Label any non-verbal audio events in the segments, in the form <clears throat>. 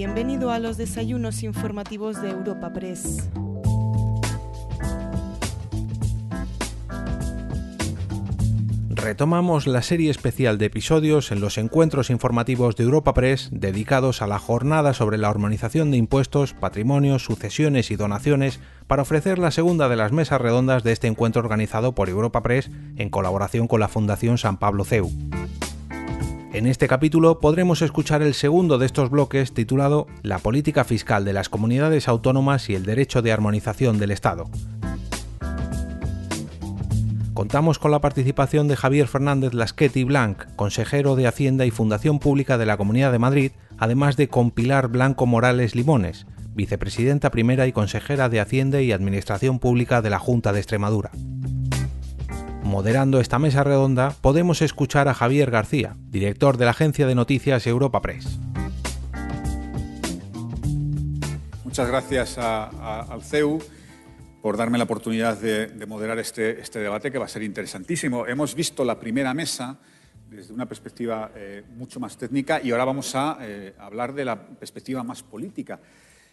Bienvenido a los desayunos informativos de Europa Press. Retomamos la serie especial de episodios en los encuentros informativos de Europa Press dedicados a la jornada sobre la armonización de impuestos, patrimonios, sucesiones y donaciones para ofrecer la segunda de las mesas redondas de este encuentro organizado por Europa Press en colaboración con la Fundación San Pablo CEU. En este capítulo podremos escuchar el segundo de estos bloques titulado La política fiscal de las comunidades autónomas y el derecho de armonización del Estado. Contamos con la participación de Javier Fernández Lasqueti Blanc, consejero de Hacienda y Fundación Pública de la Comunidad de Madrid, además de con Pilar Blanco Morales Limones, vicepresidenta primera y consejera de Hacienda y Administración Pública de la Junta de Extremadura. Moderando esta mesa redonda podemos escuchar a Javier García, director de la agencia de noticias Europa Press. Muchas gracias al CEU por darme la oportunidad de, moderar este, este, debate que va a ser interesantísimo. Hemos visto la primera mesa desde una perspectiva eh, mucho más técnica y ahora vamos a eh, hablar de la perspectiva más política.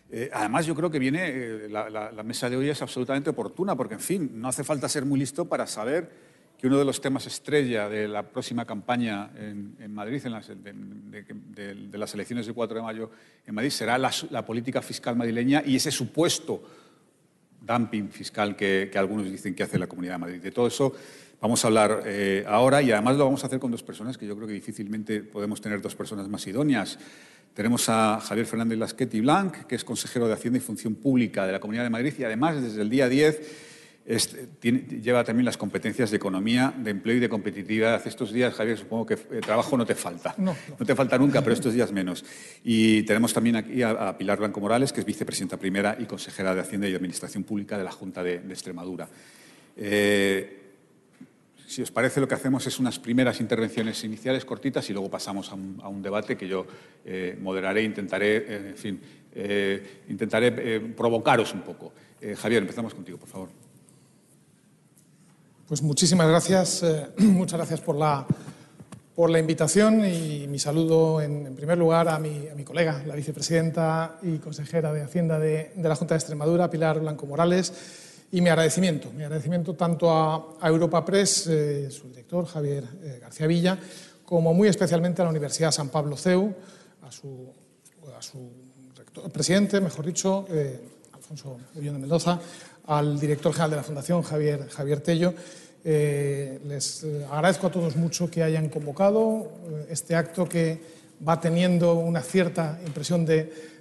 Eh, además, yo creo que viene, la, mesa de hoy es absolutamente oportuna porque, en fin, no hace falta ser muy listo para saber que uno de los temas estrella de la próxima campaña en, Madrid, en las, de, las elecciones del 4 de mayo en Madrid, será la, política fiscal madrileña y ese supuesto dumping fiscal que, algunos dicen que hace la Comunidad de Madrid. De todo eso vamos a hablar eh, ahora y además lo vamos a hacer con dos personas que yo creo que difícilmente podemos tener dos personas más idóneas. Tenemos a Javier Fernández Lasqueti Blanc, que es consejero de Hacienda y Función Pública de la Comunidad de Madrid y además desde el día 10 lleva también las competencias de economía, de empleo y de competitividad. Estos días, Javier, supongo que eh, trabajo no te falta. No, te falta nunca, pero estos días menos. Y tenemos también aquí a, Pilar Blanco Morales, que es vicepresidenta primera y consejera de Hacienda y Administración Pública de la Junta de, Extremadura. Eh, si os parece, lo que hacemos es unas primeras intervenciones iniciales cortitas y luego pasamos a un, debate que yo eh, moderaré, intentaré, en fin, intentaré provocaros un poco. Javier, empezamos contigo, por favor. Pues muchísimas gracias, eh, <clears throat> muchas gracias por la, por la invitación y mi saludo en, primer lugar a mi, a mi, colega, la vicepresidenta y consejera de Hacienda de, de, la Junta de Extremadura, Pilar Blanco Morales, y mi agradecimiento, mi agradecimiento tanto a, Europa Press, eh, su director Javier eh, García Villa, como muy especialmente a la Universidad San Pablo CEU, a su, a su presidente, mejor dicho, Alfonso Ullón de Mendoza, al director general de la Fundación, Javier, Javier Tello. Eh, les eh, agradezco a todos mucho que hayan convocado eh, este acto que va teniendo una cierta impresión de,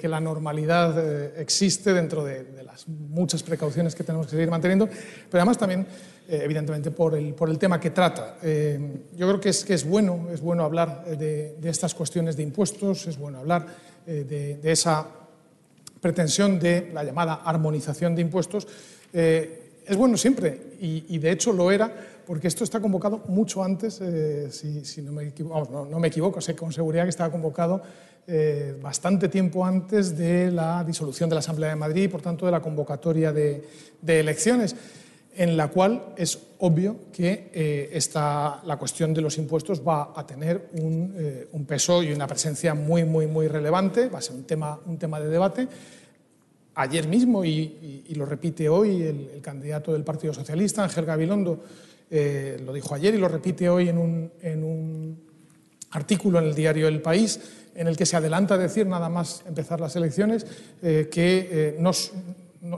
que la normalidad existe dentro de, las muchas precauciones que tenemos que seguir manteniendo, pero además también, evidentemente, por el, por el tema que trata. yo creo que es, que es bueno, es bueno hablar de, estas cuestiones de impuestos, es bueno hablar de esa pretensión de la llamada armonización de impuestos, eh, es bueno siempre, y, de hecho lo era, porque esto está convocado mucho antes, eh, si, no, me equivoco, no, me equivoco, sé con seguridad que estaba convocado eh, bastante tiempo antes de la disolución de la Asamblea de Madrid y, por tanto, de la convocatoria de elecciones en la cual es obvio que eh, la cuestión de los impuestos va a tener eh, un, peso y una presencia muy, muy, muy relevante, va a ser un tema, un tema de debate. Ayer mismo, y, lo repite hoy el, candidato del Partido Socialista, Ángel Gabilondo, eh, lo dijo ayer y lo repite hoy en un, artículo en el diario El País, en el que se adelanta a decir, nada más empezar las elecciones, que no,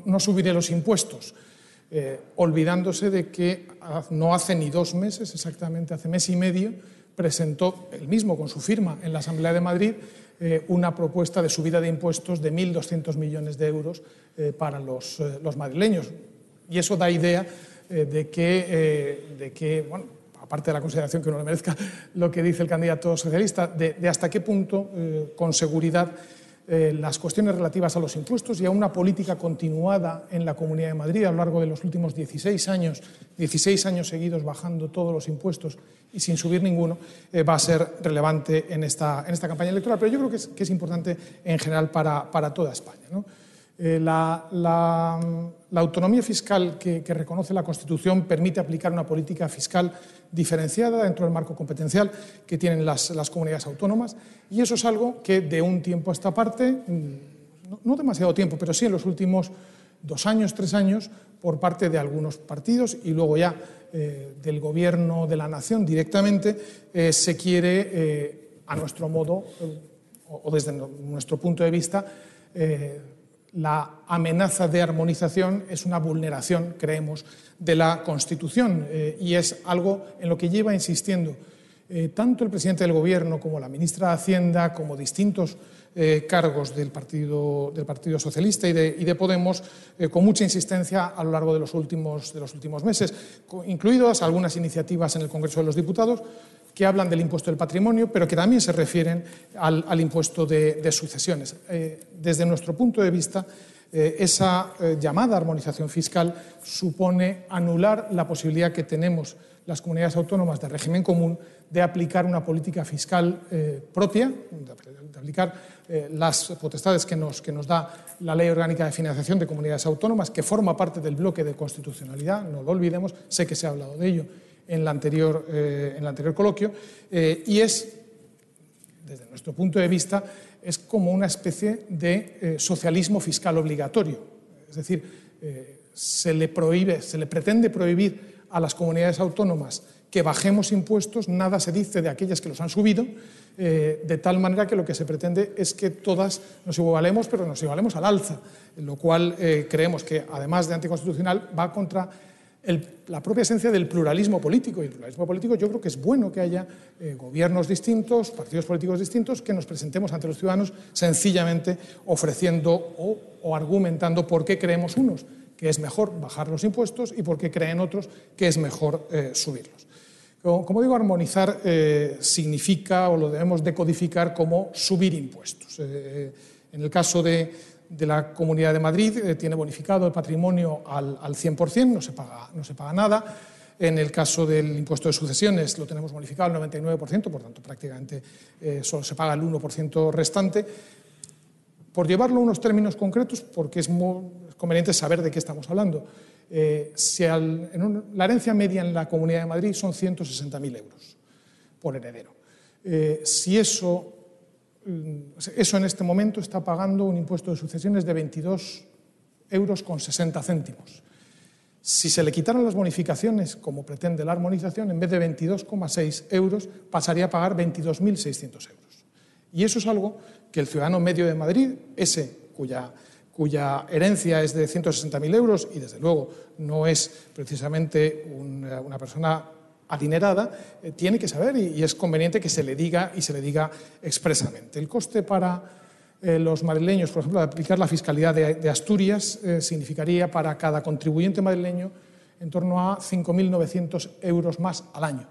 no subiré los impuestos. Eh, olvidándose de que no hace ni dos meses, exactamente hace mes y medio, presentó él mismo con su firma en la Asamblea de Madrid eh, una propuesta de subida de impuestos de 1.200 millones de euros eh, para los, madrileños. Y eso da idea de que, de que bueno, aparte de la consideración que uno le merezca lo que dice el candidato socialista, de hasta qué punto, con seguridad, eh, las cuestiones relativas a los impuestos y a una política continuada en la Comunidad de Madrid a lo largo de los últimos 16 años, 16 años seguidos bajando todos los impuestos y sin subir ninguno, eh, va a ser relevante en esta, en esta campaña electoral. Pero yo creo que es, importante en general para, para toda España. Eh, la, autonomía fiscal que, reconoce la Constitución permite aplicar una política fiscal diferenciada dentro del marco competencial que tienen las, comunidades autónomas. Y eso es algo que de un tiempo a esta parte, mm, no, demasiado tiempo, pero sí en los últimos dos años, tres años, por parte de algunos partidos y luego ya eh, del Gobierno de la Nación directamente, eh, se quiere, a nuestro modo o desde nuestro punto de vista, la amenaza de armonización es una vulneración, creemos, de la Constitución eh, y es algo en lo que lleva insistiendo eh, tanto el presidente del Gobierno como la ministra de Hacienda, como distintos eh, cargos del Partido, del partido Socialista y de, Podemos, con mucha insistencia a lo largo de los, últimos, de los últimos meses, incluidas algunas iniciativas en el Congreso de los Diputados que hablan del impuesto del patrimonio, pero que también se refieren al, impuesto de, sucesiones. Eh, desde nuestro punto de vista, eh, esa eh, llamada armonización fiscal supone anular la posibilidad que tenemos las comunidades autónomas de régimen común de aplicar una política fiscal propia, de, aplicar las potestades que nos, que nos da la Ley Orgánica de Financiación de Comunidades Autónomas, que forma parte del bloque de constitucionalidad, no lo olvidemos, sé que se ha hablado de ello en, la anterior, eh, en el anterior coloquio, eh, y es, desde nuestro punto de vista, es como una especie de eh, socialismo fiscal obligatorio. Es decir, se le prohíbe, se le pretende prohibir a las comunidades autónomas que bajemos impuestos, nada se dice de aquellas que los han subido, de tal manera que lo que se pretende es que todas nos igualemos, pero nos igualemos al alza, lo cual creemos que, además de anticonstitucional, va contra la propia esencia del pluralismo político. Y el pluralismo político yo creo que es bueno que haya eh, gobiernos distintos, partidos políticos distintos, que nos presentemos ante los ciudadanos sencillamente ofreciendo o, argumentando por qué creemos unos que es mejor bajar los impuestos y por qué creen otros que es mejor eh, subirlos. Como, digo, armonizar eh, significa o lo debemos decodificar como subir impuestos. en el caso de, de la Comunidad de Madrid eh, tiene bonificado el patrimonio al, al 100%, no se, paga, no se paga nada. En el caso del impuesto de sucesiones lo tenemos bonificado al 99%, por tanto prácticamente eh, solo se paga el 1% restante. Por llevarlo a unos términos concretos, porque es muy conveniente saber de qué estamos hablando, eh, si la herencia media en la Comunidad de Madrid son 160.000 euros por heredero. si eso Mm, eso en este momento está pagando un impuesto de sucesiones de 22 euros con 60 céntimos. Si se le quitaran las bonificaciones, como pretende la armonización, en vez de 22,6 euros, pasaría a pagar 22.600 euros. Y eso es algo que el ciudadano medio de Madrid, ese cuya, cuya herencia es de 160.000 euros y desde luego no es precisamente una persona adinerada, eh, tiene que saber y, es conveniente que se le diga y se le diga expresamente. El coste para eh, los madrileños, por ejemplo, de aplicar la fiscalidad de, Asturias eh, significaría para cada contribuyente madrileño en torno a 5.900 euros más al año.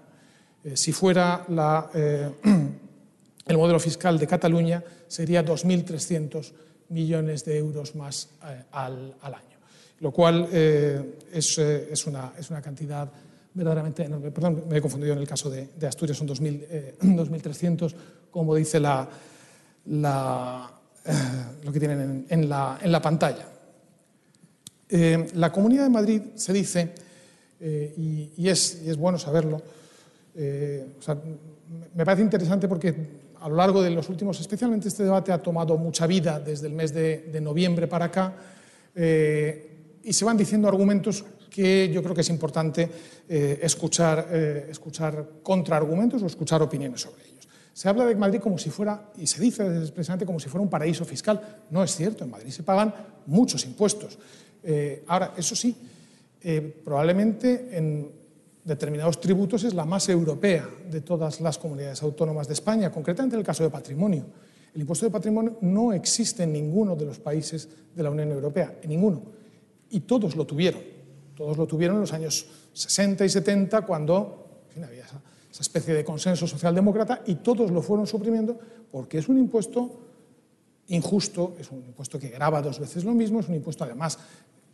si fuera <clears throat> el modelo fiscal de Cataluña, sería 2.300 millones de euros más al, año, lo cual es, es, una, es una cantidad verdaderamente enorme. Perdón, me he confundido en el caso de, Asturias, son 2.300, eh, <clears throat> como dice la, eh, lo que tienen en, la, pantalla. Eh, la Comunidad de Madrid se dice, y, es, es, bueno saberlo, me parece interesante porque a lo largo de los últimos, especialmente este debate ha tomado mucha vida desde el mes de, noviembre para acá, y se van diciendo argumentos que yo creo que es importante eh, escuchar, eh, escuchar contraargumentos o escuchar opiniones sobre ellos. Se habla de Madrid como si fuera, y se dice expresamente como si fuera un paraíso fiscal. No es cierto, en Madrid se pagan muchos impuestos. Eh, ahora, eso sí, probablemente en determinados tributos es la más europea de todas las comunidades autónomas de España, concretamente en el caso de patrimonio. El impuesto de patrimonio no existe en ninguno de los países de la Unión Europea, en ninguno. Y todos lo tuvieron. Todos lo tuvieron en los años 60 y 70, cuando había esa, especie de consenso socialdemócrata, y todos lo fueron suprimiendo porque es un impuesto injusto, es un impuesto que graba dos veces lo mismo, es un impuesto además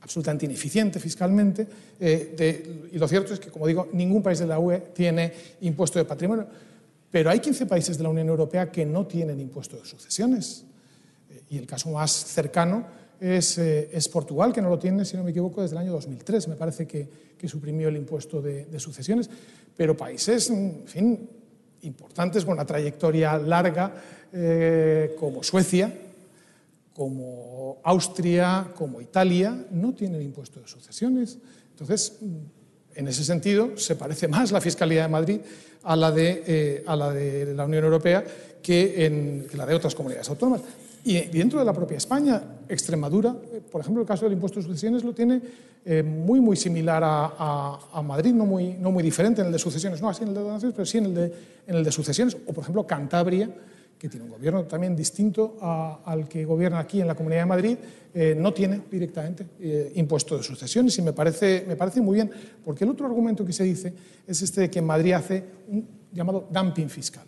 absolutamente ineficiente fiscalmente, eh, y lo cierto es que, como digo, ningún país de la UE tiene impuesto de patrimonio, pero hay 15 países de la Unión Europea que no tienen impuesto de sucesiones, eh, y el caso más cercano es, es, Portugal, que no lo tiene, si no me equivoco, desde el año 2003. Me parece que, que suprimió el impuesto de, de, sucesiones. Pero países, en fin, importantes, con una trayectoria larga, eh, como Suecia, como Austria, como Italia, no tienen impuesto de sucesiones. Entonces, en ese sentido, se parece más la Fiscalía de Madrid a la de, eh, a la, de la Unión Europea que, en, que la de otras comunidades autónomas. Y dentro de la propia España, Extremadura, eh, por ejemplo, el caso del impuesto de sucesiones lo tiene eh, muy, muy similar a, a, Madrid, no muy, no muy diferente en el de sucesiones, no así en el de donaciones, pero sí en el de, en el de sucesiones. O, por ejemplo, Cantabria, que tiene un gobierno también distinto al que gobierna aquí en la Comunidad de Madrid, eh, no tiene directamente eh, impuesto de sucesiones. Y me parece, me parece muy bien, porque el otro argumento que se dice es este de que Madrid hace un llamado dumping fiscal.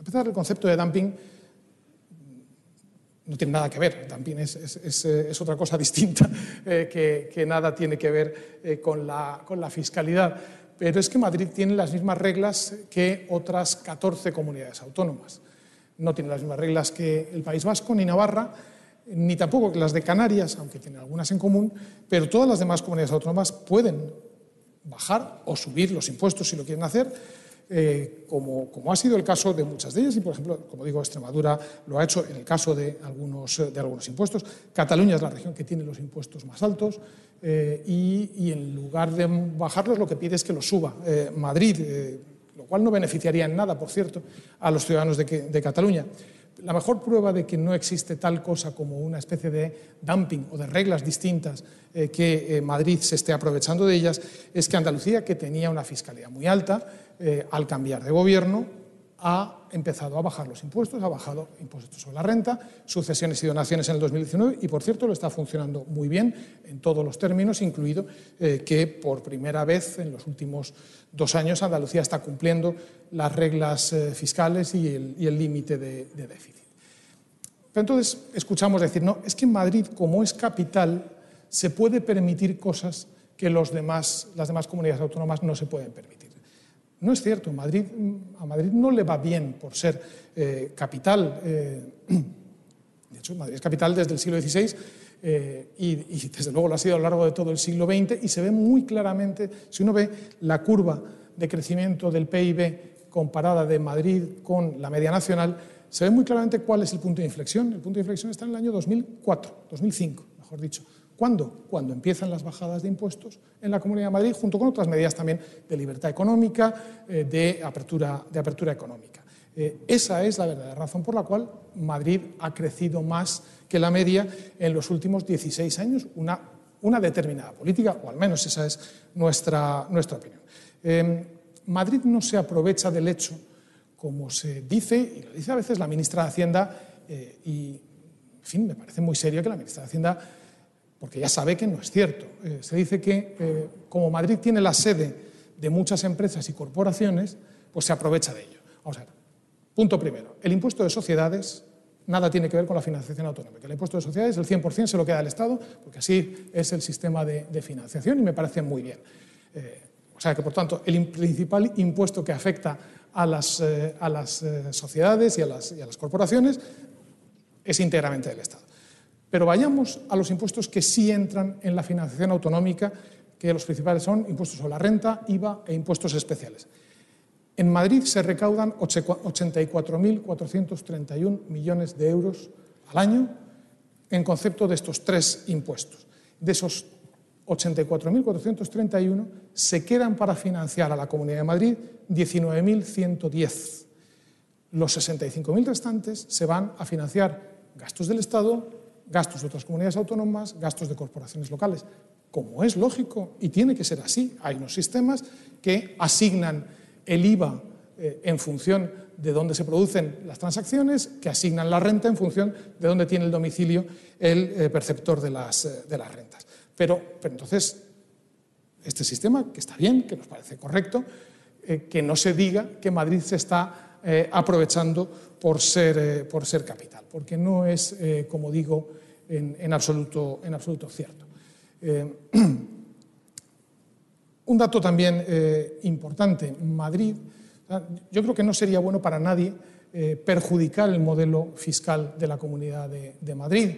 A pesar del concepto de dumping no tiene nada que ver, también es, es, otra cosa <laughs> distinta eh, que, nada tiene que ver eh, con, la, con, la, fiscalidad. Pero es que Madrid tiene las mismas reglas que otras 14 comunidades autónomas. No tiene las mismas reglas que el País Vasco ni Navarra, ni tampoco las de Canarias, aunque tienen algunas en común, pero todas las demás comunidades autónomas pueden bajar o subir los impuestos si lo quieren hacer eh, como, como, ha sido el caso de muchas de ellas, y por ejemplo, como digo, Extremadura lo ha hecho en el caso de algunos, de algunos impuestos. Cataluña es la región que tiene los impuestos más altos eh, y, en lugar de bajarlos lo que pide es que los suba eh, Madrid, lo cual no beneficiaría en nada, por cierto, a los ciudadanos de, Cataluña. La mejor prueba de que no existe tal cosa como una especie de dumping o de reglas distintas eh, que eh, Madrid se esté aprovechando de ellas es que Andalucía, que tenía una fiscalidad muy alta, eh, al cambiar de gobierno ha empezado a bajar los impuestos, ha bajado impuestos sobre la renta, sucesiones y donaciones en el 2019 y, por cierto, lo está funcionando muy bien en todos los términos, incluido eh, que por primera vez en los últimos dos años Andalucía está cumpliendo las reglas eh, fiscales y el límite de, déficit. Pero entonces escuchamos decir, no, es que en Madrid, como es capital, se puede permitir cosas que las demás comunidades autónomas no se pueden permitir. No es cierto, Madrid, a Madrid no le va bien por ser eh, capital. Eh, <clears throat> de hecho, Madrid es capital desde el siglo XVI eh, y, y, desde luego lo ha sido a lo largo de todo el siglo XX y se ve muy claramente, si uno ve la curva de crecimiento del PIB comparada de Madrid con la media nacional, se ve muy claramente cuál es el punto de inflexión. El punto de inflexión está en el año 2004, 2005, mejor dicho. Cuando empiezan las bajadas de impuestos en la Comunidad de Madrid, junto con otras medidas también de libertad económica, eh, de, apertura, de apertura económica. Eh, esa es la verdadera razón por la cual Madrid ha crecido más que la media en los últimos 16 años, una, determinada política, o al menos esa es nuestra, nuestra opinión. Eh, Madrid no se aprovecha del hecho, como se dice, y lo dice a veces la ministra de Hacienda, eh, y, en fin, me parece muy serio que la ministra de Hacienda porque ya sabe que no es cierto. Eh, se dice que eh, como Madrid tiene la sede de muchas empresas y corporaciones, pues se aprovecha de ello. Vamos a ver. Punto primero. El impuesto de sociedades nada tiene que ver con la financiación autonómica. El impuesto de sociedades, el 100% se lo queda al Estado, porque así es el sistema de, financiación y me parece muy bien. Eh, o sea que, por tanto, el principal impuesto que afecta a las, sociedades y a las corporaciones es íntegramente del Estado. Pero vayamos a los impuestos que sí entran en la financiación autonómica, que los principales son impuestos sobre la renta, IVA e impuestos especiales. En Madrid se recaudan 84.431 millones de euros al año en concepto de estos tres impuestos. De esos 84.431 se quedan para financiar a la Comunidad de Madrid 19.110. Los 65.000 restantes se van a financiar gastos del Estado, gastos de otras comunidades autónomas, gastos de corporaciones locales. Como es lógico y tiene que ser así, hay unos sistemas que asignan el IVA eh, en función de dónde se producen las transacciones, que asignan la renta en función de dónde tiene el domicilio el eh, perceptor de las, eh, de las rentas. Pero, pero, entonces, este sistema, que está bien, que nos parece correcto, que no se diga que Madrid se está aprovechando por ser, eh, por ser capital, porque no es, como digo, en, en, absoluto, en absoluto cierto. <clears throat> un dato también importante, Madrid, yo creo que no sería bueno para nadie perjudicar el modelo fiscal de la Comunidad de, Madrid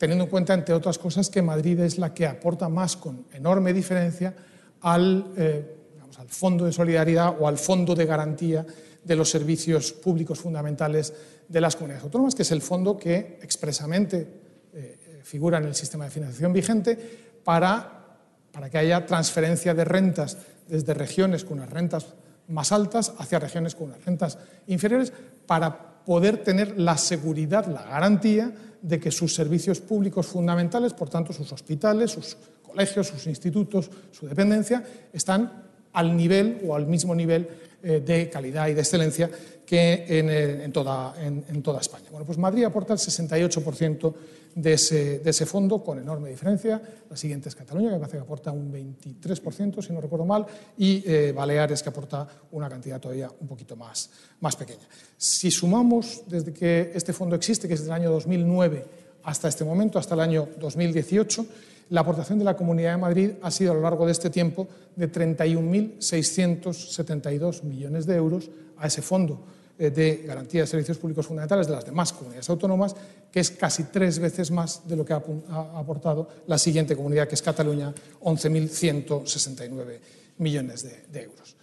teniendo en cuenta, entre otras cosas, que Madrid es la que aporta más con enorme diferencia al, eh, al Fondo de Solidaridad o al Fondo de Garantía de los Servicios Públicos Fundamentales de las Comunidades Autónomas, que es el fondo que expresamente eh, figura en el sistema de financiación vigente para, para que haya transferencia de rentas desde regiones con unas rentas más altas hacia regiones con unas rentas inferiores para poder tener la seguridad, la garantía de que sus servicios públicos fundamentales, por tanto sus hospitales, sus colegios, sus institutos, su dependencia, están al nivel o al mismo nivel eh, de calidad y de excelencia que eh, en, toda, en, toda, España. Bueno, pues Madrid aporta el 68% de ese, de ese, fondo con enorme diferencia. La siguiente es Cataluña, que parece que aporta un 23%, si no recuerdo mal, y eh, Baleares, que aporta una cantidad todavía un poquito más, más pequeña. Si sumamos desde que este fondo existe, que es desde el año 2009 hasta este momento, hasta el año 2018, la aportación de la Comunidad de Madrid ha sido a lo largo de este tiempo de 31.672 millones de euros a ese fondo eh, de garantía de servicios públicos fundamentales de las demás comunidades autónomas, que es casi tres veces más de lo que ha aportado la siguiente comunidad, que es Cataluña, 11.169 millones de, euros.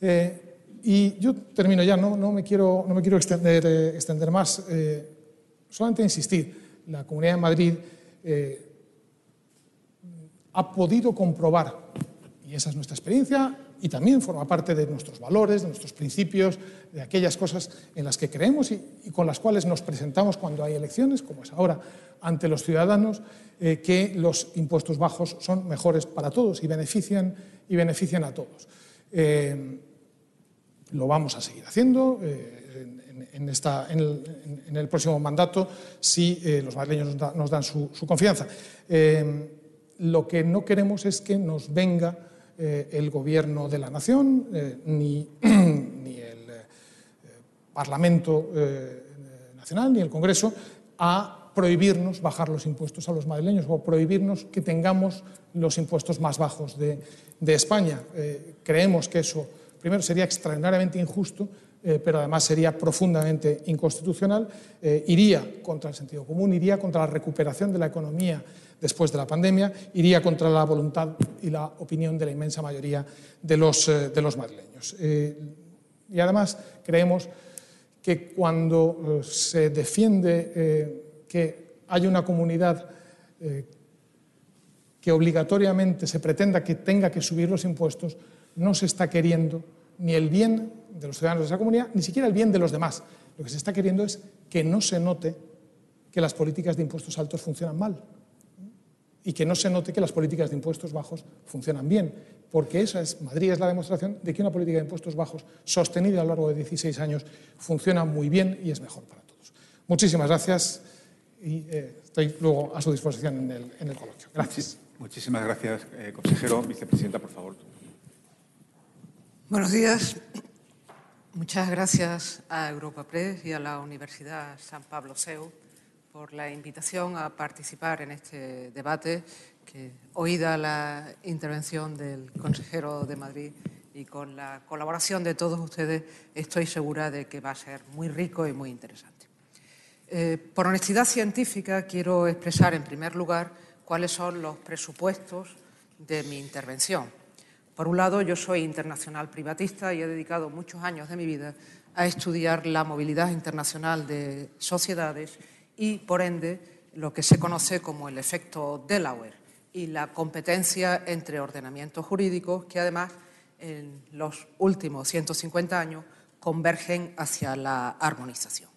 Eh, y yo termino ya, no, me, quiero, no me quiero extender, eh, extender más, solamente insistir. La Comunidad de Madrid ha podido comprobar, y esa es nuestra experiencia, y también forma parte de nuestros valores, de nuestros principios, de aquellas cosas en las que creemos y, con las cuales nos presentamos cuando hay elecciones, como es ahora, ante los ciudadanos, eh, que los impuestos bajos son mejores para todos y benefician, y benefician a todos. Eh, lo vamos a seguir haciendo eh, en, el, próximo mandato si los madrileños nos, dan su confianza lo que no queremos es que nos venga eh, el gobierno de la nación eh, ni, <clears throat> el eh, Parlamento Nacional ni el Congreso a prohibirnos bajar los impuestos a los madrileños o prohibirnos que tengamos los impuestos más bajos de, de España. creemos que eso, primero, sería extraordinariamente injusto eh, pero además sería profundamente inconstitucional, eh, iría contra el sentido común, iría contra la recuperación de la economía después de la pandemia, iría contra la voluntad y la opinión de la inmensa mayoría de los, eh, de los madrileños. y además creemos que cuando se defiende que hay una comunidad que obligatoriamente se pretenda que tenga que subir los impuestos, no se está queriendo ni el bien de los ciudadanos de esa comunidad, ni siquiera el bien de los demás. Lo que se está queriendo es que no se note que las políticas de impuestos altos funcionan mal y que no se note que las políticas de impuestos bajos funcionan bien, porque esa es, Madrid es la demostración de que una política de impuestos bajos sostenida a lo largo de 16 años funciona muy bien y es mejor para todos. Muchísimas gracias y eh, estoy luego a su disposición en el, en el coloquio. Gracias. Muchísimas gracias, eh, consejero. Vicepresidenta, por favor. Buenos días. Muchas gracias a Europa Press y a la Universidad San Pablo CEU por la invitación a participar en este debate, que oída la intervención del consejero de Madrid y con la colaboración de todos ustedes, estoy segura de que va a ser muy rico y muy interesante. Eh, por honestidad científica, quiero expresar en primer lugar cuáles son los presupuestos de mi intervención por un lado, yo soy internacional privatista y he dedicado muchos años de mi vida a estudiar la movilidad internacional de sociedades y, por ende, lo que se conoce como el efecto Delaware y la competencia entre ordenamientos jurídicos que, además, en los últimos 150 años convergen hacia la armonización.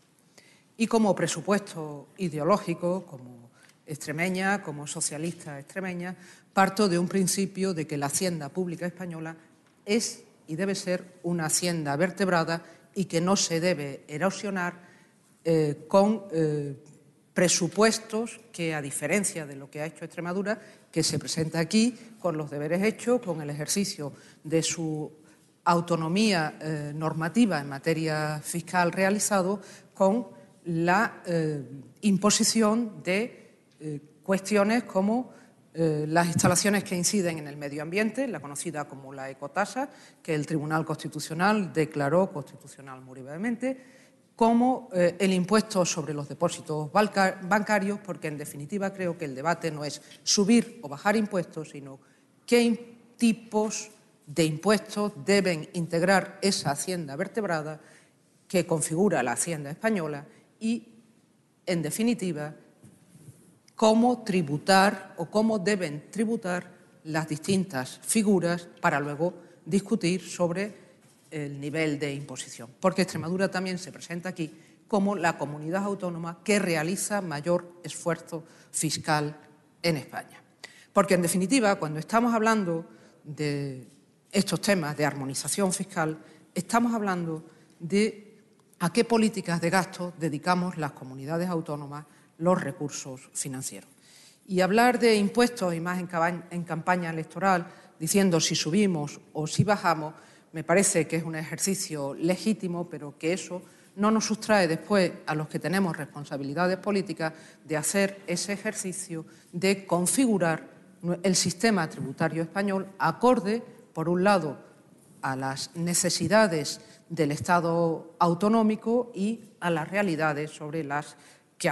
Y como presupuesto ideológico, como extremeña, como socialista extremeña, parto de un principio de que la hacienda pública española es y debe ser una hacienda vertebrada y que no se debe erosionar eh, con eh, presupuestos que, a diferencia de lo que ha hecho Extremadura, que se presenta aquí con los deberes hechos, con el ejercicio de su autonomía eh, normativa en materia fiscal realizado, con la imposición de cuestiones como eh, las instalaciones que inciden en el medio ambiente, la conocida como la ecotasa, que el Tribunal Constitucional declaró constitucional muy brevemente, como eh, el impuesto sobre los depósitos bancarios, porque en definitiva creo que el debate no es subir o bajar impuestos, sino qué tipos de impuestos deben integrar esa hacienda vertebrada que configura la hacienda española y, en definitiva, cómo tributar o cómo deben tributar las distintas figuras para luego discutir sobre el nivel de imposición. Porque Extremadura también se presenta aquí como la comunidad autónoma que realiza mayor esfuerzo fiscal en España. Porque, en definitiva, cuando estamos hablando de estos temas de armonización fiscal, estamos hablando de a qué políticas de gasto dedicamos las comunidades autónomas los recursos financieros. Y hablar de impuestos, y más en campaña electoral, diciendo si subimos o si bajamos, me parece que es un ejercicio legítimo, pero que eso no nos sustrae después a los que tenemos responsabilidades políticas de hacer ese ejercicio de configurar el sistema tributario español acorde, por un lado, a las necesidades del Estado autonómico y a las realidades sobre las que,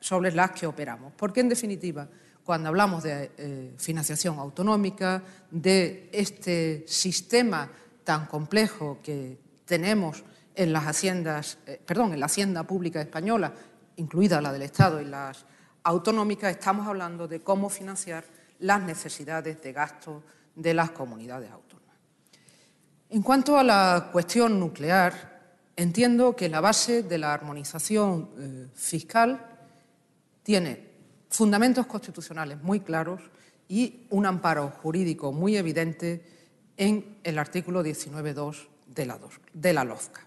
sobre las que operamos. Porque, en definitiva, cuando hablamos de eh, financiación autonómica, de este sistema tan complejo que tenemos en las haciendas, eh, perdón, en la hacienda pública española, incluida la del Estado y las autonómicas, estamos hablando de cómo financiar las necesidades de gasto de las comunidades autónomas. En cuanto a la cuestión nuclear, entiendo que la base de la armonización eh, fiscal tiene fundamentos constitucionales muy claros y un amparo jurídico muy evidente en el artículo 19.2 de la, de la LOFCA.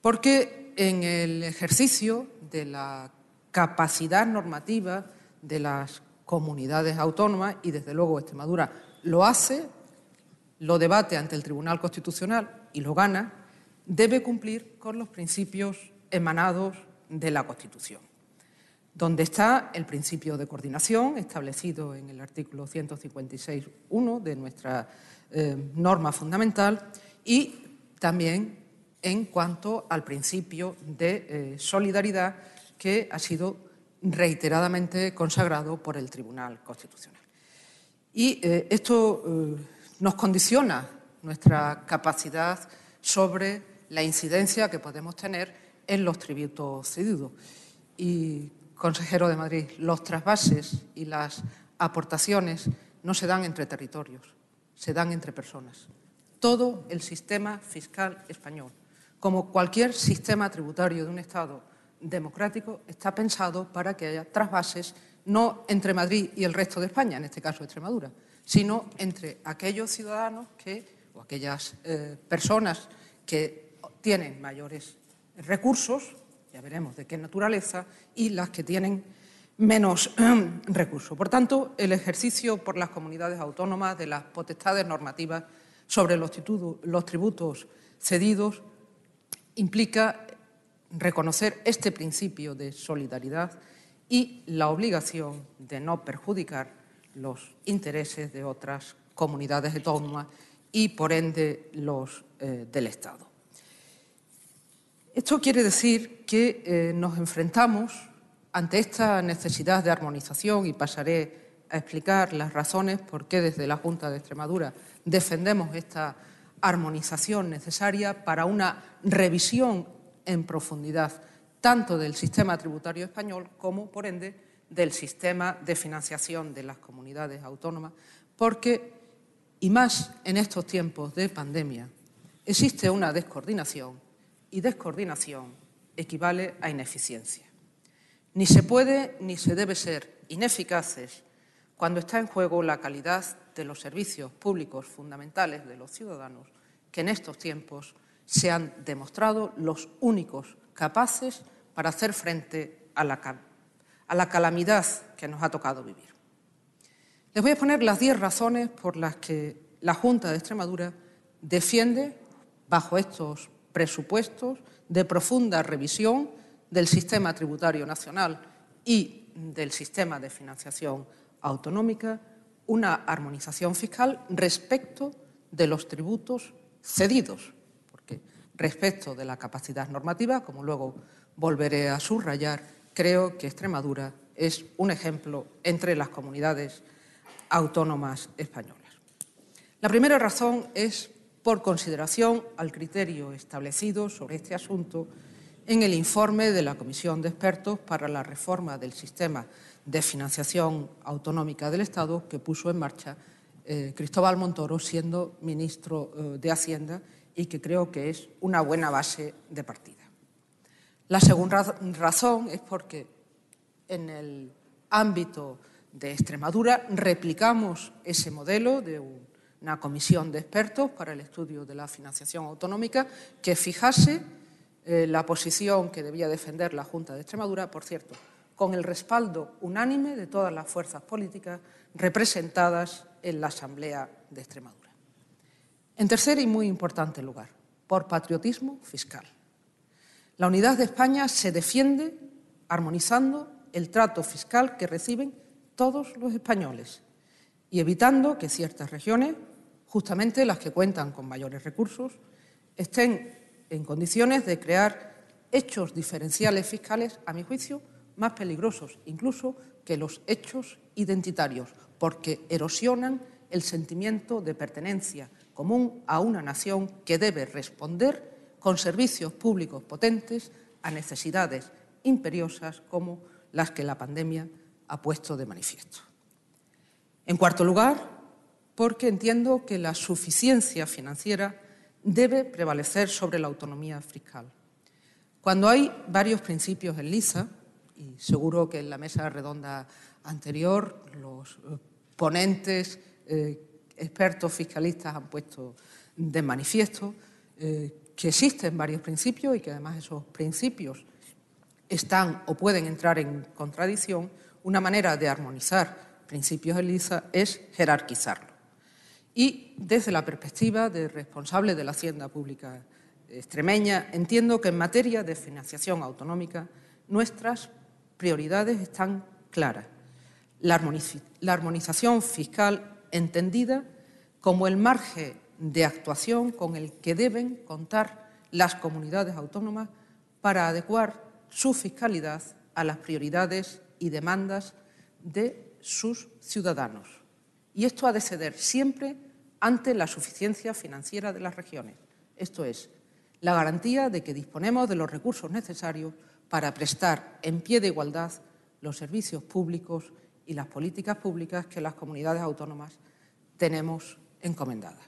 Porque en el ejercicio de la capacidad normativa de las comunidades autónomas y desde luego Extremadura lo hace, lo debate ante el Tribunal Constitucional y lo gana, debe cumplir con los principios emanados de la Constitución, donde está el principio de coordinación establecido en el artículo 156.1 de nuestra eh, norma fundamental y también en cuanto al principio de eh, solidaridad que ha sido reiteradamente consagrado por el Tribunal Constitucional. Y eh, esto nos condiciona nuestra capacidad sobre la incidencia que podemos tener en los tributos cedidos. Y, consejero de Madrid, los trasvases y las aportaciones no se dan entre territorios, se dan entre personas. Todo el sistema fiscal español, como cualquier sistema tributario de un Estado, democrático está pensado para que haya trasvases no entre Madrid y el resto de España, en este caso Extremadura, sino entre aquellos ciudadanos que, o aquellas eh, personas que tienen mayores recursos, ya veremos de qué naturaleza, y las que tienen menos <clears throat> recursos. Por tanto, el ejercicio por las comunidades autónomas de las potestades normativas sobre los, tributos cedidos implica reconocer este principio de solidaridad y la obligación de no perjudicar los intereses de otras comunidades autónomas y, por ende, los eh, del Estado. Esto quiere decir que eh, nos enfrentamos ante esta necesidad de armonización y pasaré a explicar las razones por qué desde la Junta de Extremadura defendemos esta armonización necesaria para una revisión en profundidad tanto del sistema tributario español como, por ende, del sistema de financiación de las comunidades autónomas, porque, y más en estos tiempos de pandemia, existe una descoordinación y descoordinación equivale a ineficiencia. Ni se puede ni se debe ser ineficaces cuando está en juego la calidad de los servicios públicos fundamentales de los ciudadanos que en estos tiempos se han demostrado los únicos capaces para hacer frente a la, calamidad que nos ha tocado vivir. Les voy a poner las diez razones por las que la Junta de Extremadura defiende, bajo estos presupuestos de profunda revisión del sistema tributario nacional y del sistema de financiación autonómica, una armonización fiscal respecto de los tributos cedidos Respecto de la capacidad normativa, como luego volveré a subrayar, creo que Extremadura es un ejemplo entre las comunidades autónomas españolas. La primera razón es por consideración al criterio establecido sobre este asunto en el informe de la Comisión de Expertos para la Reforma del Sistema de Financiación Autonómica del Estado que puso en marcha eh, Cristóbal Montoro siendo ministro eh, de Hacienda y que creo que es una buena base de partida. La segunda razón es porque en el ámbito de Extremadura replicamos ese modelo de una comisión de expertos para el estudio de la financiación autonómica que fijase eh, la posición que debía defender la Junta de Extremadura, por cierto, con el respaldo unánime de todas las fuerzas políticas representadas en la Asamblea de Extremadura. En tercer y muy importante lugar, por patriotismo fiscal. La unidad de España se defiende armonizando el trato fiscal que reciben todos los españoles y evitando que ciertas regiones, justamente las que cuentan con mayores recursos, estén en condiciones de crear hechos diferenciales fiscales, a mi juicio, más peligrosos incluso que los hechos identitarios, porque erosionan el sentimiento de pertenencia común a una nación que debe responder con servicios públicos potentes a necesidades imperiosas como las que la pandemia ha puesto de manifiesto. En cuarto lugar, porque entiendo que la suficiencia financiera debe prevalecer sobre la autonomía fiscal. Cuando hay varios principios en LISA, y seguro que en la mesa redonda anterior los eh, ponentes eh, expertos fiscalistas han puesto de manifiesto eh, que existen varios principios y que además esos principios están o pueden entrar en contradicción, una manera de armonizar principios en LISA es jerarquizarlo. Y desde la perspectiva de responsable de la Hacienda Pública extremeña, entiendo que en materia de financiación autonómica nuestras prioridades están claras. La, armonización fiscal entendida como el margen de actuación con el que deben contar las comunidades autónomas para adecuar su fiscalidad a las prioridades y demandas de sus ciudadanos. Y esto ha de ceder siempre ante la suficiencia financiera de las regiones. Esto es, la garantía de que disponemos de los recursos necesarios para prestar en pie de igualdad los servicios públicos y las políticas públicas que las comunidades autónomas tenemos encomendadas.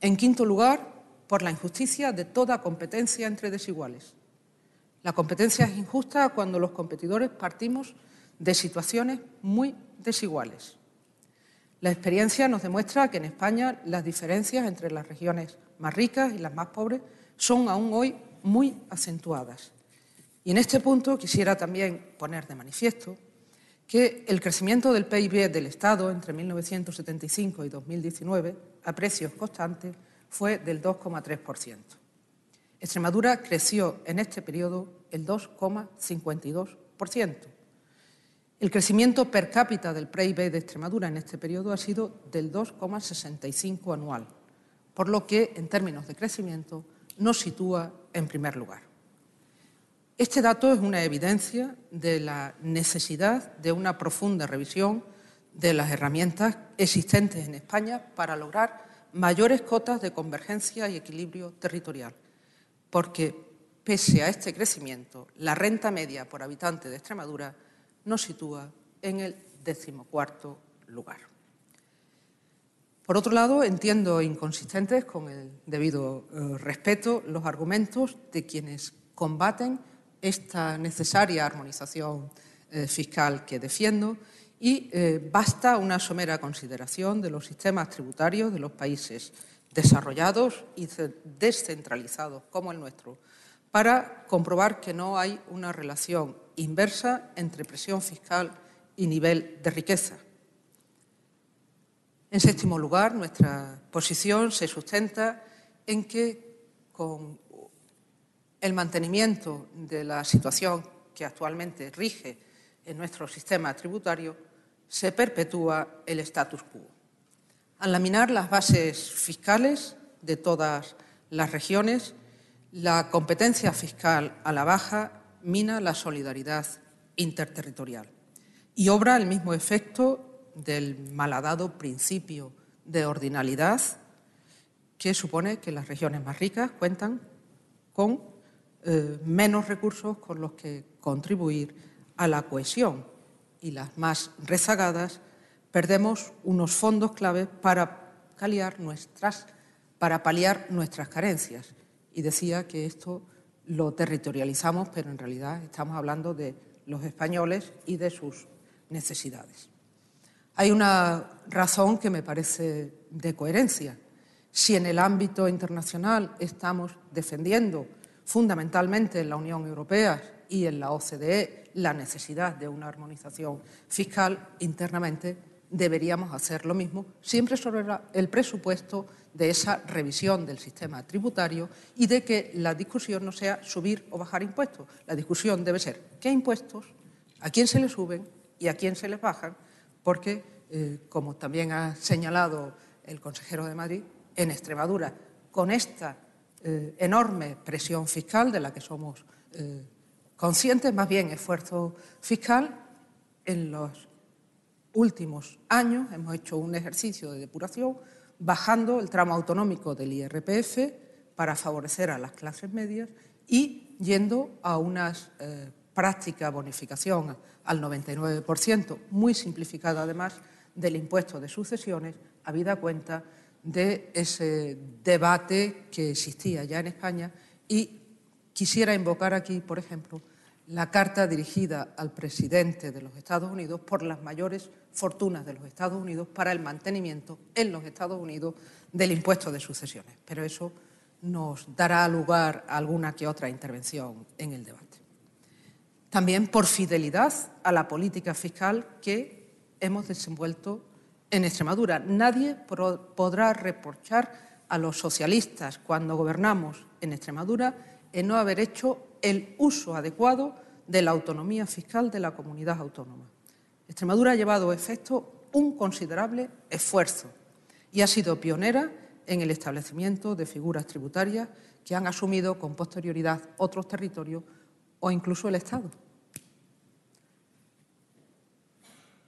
En quinto lugar, por la injusticia de toda competencia entre desiguales. La competencia es injusta cuando los competidores partimos de situaciones muy desiguales. La experiencia nos demuestra que en España las diferencias entre las regiones más ricas y las más pobres son aún hoy muy acentuadas. Y en este punto quisiera también poner de manifiesto que el crecimiento del PIB del Estado entre 1975 y 2019, a precios constantes, fue del 2,3%. Extremadura creció en este periodo el 2,52%. El crecimiento per cápita del PIB de Extremadura en este periodo ha sido del 2,65 anual, por lo que, en términos de crecimiento, nos sitúa en primer lugar. Este dato es una evidencia de la necesidad de una profunda revisión de las herramientas existentes en España para lograr mayores cotas de convergencia y equilibrio territorial, porque pese a este crecimiento, la renta media por habitante de Extremadura nos sitúa en el decimocuarto lugar. Por otro lado, entiendo inconsistentes, con el debido eh, respeto, los argumentos de quienes combaten esta necesaria armonización eh, fiscal que defiendo y eh, basta una somera consideración de los sistemas tributarios de los países desarrollados y descentralizados como el nuestro para comprobar que no hay una relación inversa entre presión fiscal y nivel de riqueza. En séptimo lugar, nuestra posición se sustenta en que con el mantenimiento de la situación que actualmente rige en nuestro sistema tributario, se perpetúa el status quo. Al laminar las bases fiscales de todas las regiones, La competencia fiscal a la baja mina la solidaridad interterritorial y obra el mismo efecto del malhadado principio de ordinalidad que supone que las regiones más ricas cuentan con eh, menos recursos con los que contribuir a la cohesión y las más rezagadas perdemos unos fondos clave para nuestras, para paliar nuestras carencias. Y decía que esto lo territorializamos, pero en realidad estamos hablando de los españoles y de sus necesidades. Hay una razón que me parece de coherencia. Si en el ámbito internacional estamos defendiendo fundamentalmente en la Unión Europea y en la OCDE la necesidad de una armonización fiscal internamente, deberíamos hacer lo mismo, siempre sobre el presupuesto de esa revisión del sistema tributario y de que la discusión no sea subir o bajar impuestos. La discusión debe ser qué impuestos, a quién se les suben y a quién se les bajan, porque, eh, como también ha señalado el consejero de Madrid, en Extremadura, con esta eh, enorme presión fiscal de la que somos eh, conscientes, más bien esfuerzo fiscal, en los últimos años hemos hecho un ejercicio de depuración bajando el tramo autonómico del IRPF para favorecer a las clases medias y yendo a una eh, práctica bonificación al 99%, muy simplificada además, del impuesto de sucesiones, habida cuenta de ese debate que existía ya en España y quisiera invocar aquí, por ejemplo, la carta dirigida al presidente de los Estados Unidos por las mayores fortunas de los Estados Unidos para el mantenimiento en los Estados Unidos del impuesto de sucesiones. Pero eso nos dará lugar a alguna que otra intervención en el debate. También por fidelidad a la política fiscal que hemos desenvuelto en Extremadura. Nadie podrá reprochar a los socialistas cuando gobernamos en Extremadura en no haber hecho el uso adecuado de la autonomía fiscal de la comunidad autónoma. Extremadura ha llevado a efecto un considerable esfuerzo y ha sido pionera en el establecimiento de figuras tributarias que han asumido con posterioridad otros territorios o incluso el Estado.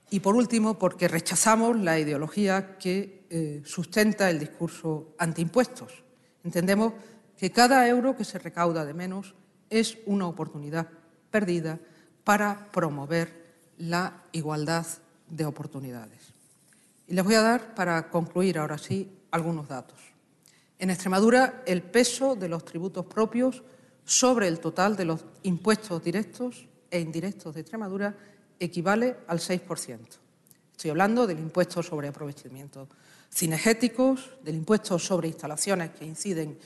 Y por último, porque rechazamos la ideología que eh, sustenta el discurso antiimpuestos. Entendemos que cada euro que se recauda de menos es una oportunidad perdida para promover la igualdad de oportunidades. Y les voy a dar, para concluir ahora sí, algunos datos. En Extremadura, el peso de los tributos propios sobre el total de los impuestos directos e indirectos de Extremadura equivale al 6%. Estoy hablando del impuesto sobre aprovechamientos cinegéticos, del impuesto sobre instalaciones que inciden en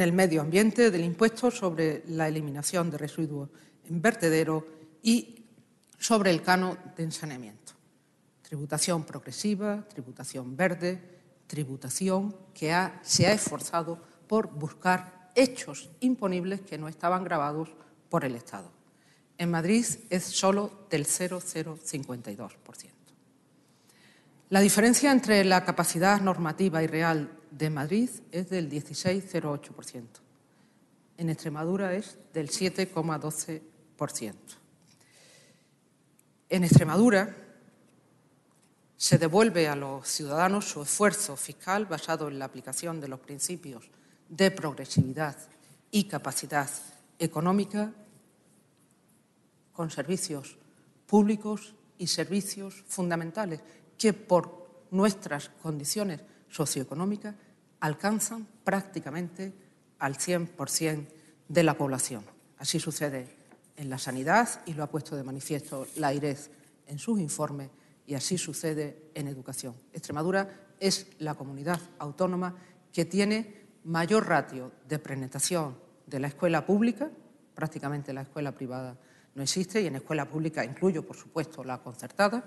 el medio ambiente, del impuesto sobre la eliminación de residuos en vertedero y sobre el cano de ensaneamiento. Tributación progresiva, tributación verde, tributación que se ha esforzado por buscar hechos imponibles que no estaban grabados por el Estado. En Madrid es solo del 0,052%. La diferencia entre la capacidad normativa y real de Madrid es del 16,08%. En Extremadura es del 7,12%. En Extremadura se devuelve a los ciudadanos su esfuerzo fiscal basado en la aplicación de los principios de progresividad y capacidad económica con servicios públicos y servicios fundamentales que por nuestras condiciones socioeconómicas alcanzan prácticamente al 100% de la población. Así sucede en la sanidad y lo ha puesto de manifiesto la AIREZ en sus informes y así sucede en educación. Extremadura es la comunidad autónoma que tiene mayor ratio de penetración de la escuela pública, prácticamente la escuela privada no existe y en escuela pública incluyo, por supuesto, la concertada,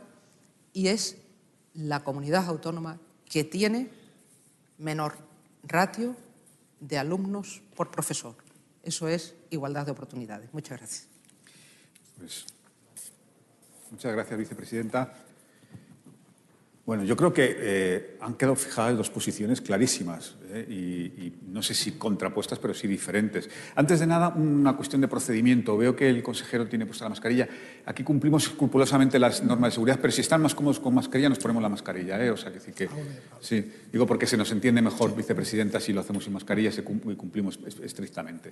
y es la comunidad autónoma que tiene menor ratio de alumnos por profesor. Eso es igualdad de oportunidades. Muchas gracias. Pues, muchas gracias, vicepresidenta. Bueno, yo creo que eh, han quedado fijadas dos posiciones clarísimas eh, y, no sé si contrapuestas, pero sí diferentes. Antes de nada, una cuestión de procedimiento. Veo que el consejero tiene puesta la mascarilla. Aquí cumplimos escrupulosamente las normas de seguridad, pero si están más cómodos con mascarilla, nos ponemos la mascarilla. ¿eh? O sea, que, que sí, digo porque se nos entiende mejor, vicepresidenta, si lo hacemos sin mascarilla y cumplimos estrictamente.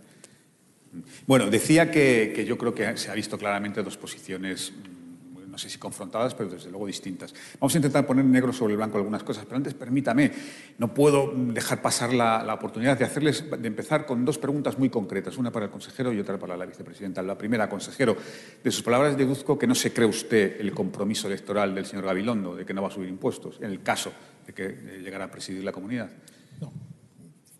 Bueno, decía que yo creo que se ha visto claramente dos posiciones no sé si confrontadas, pero desde luego distintas. Vamos a intentar poner negro sobre el blanco algunas cosas, pero antes permítame, no puedo dejar pasar la, oportunidad de hacerles, de empezar con dos preguntas muy concretas, una para el consejero y otra para la vicepresidenta. La primera, consejero, de sus palabras deduzco que no se cree usted el compromiso electoral del señor Gabilondo de que no va a subir impuestos, en el caso de que llegara a presidir la comunidad. No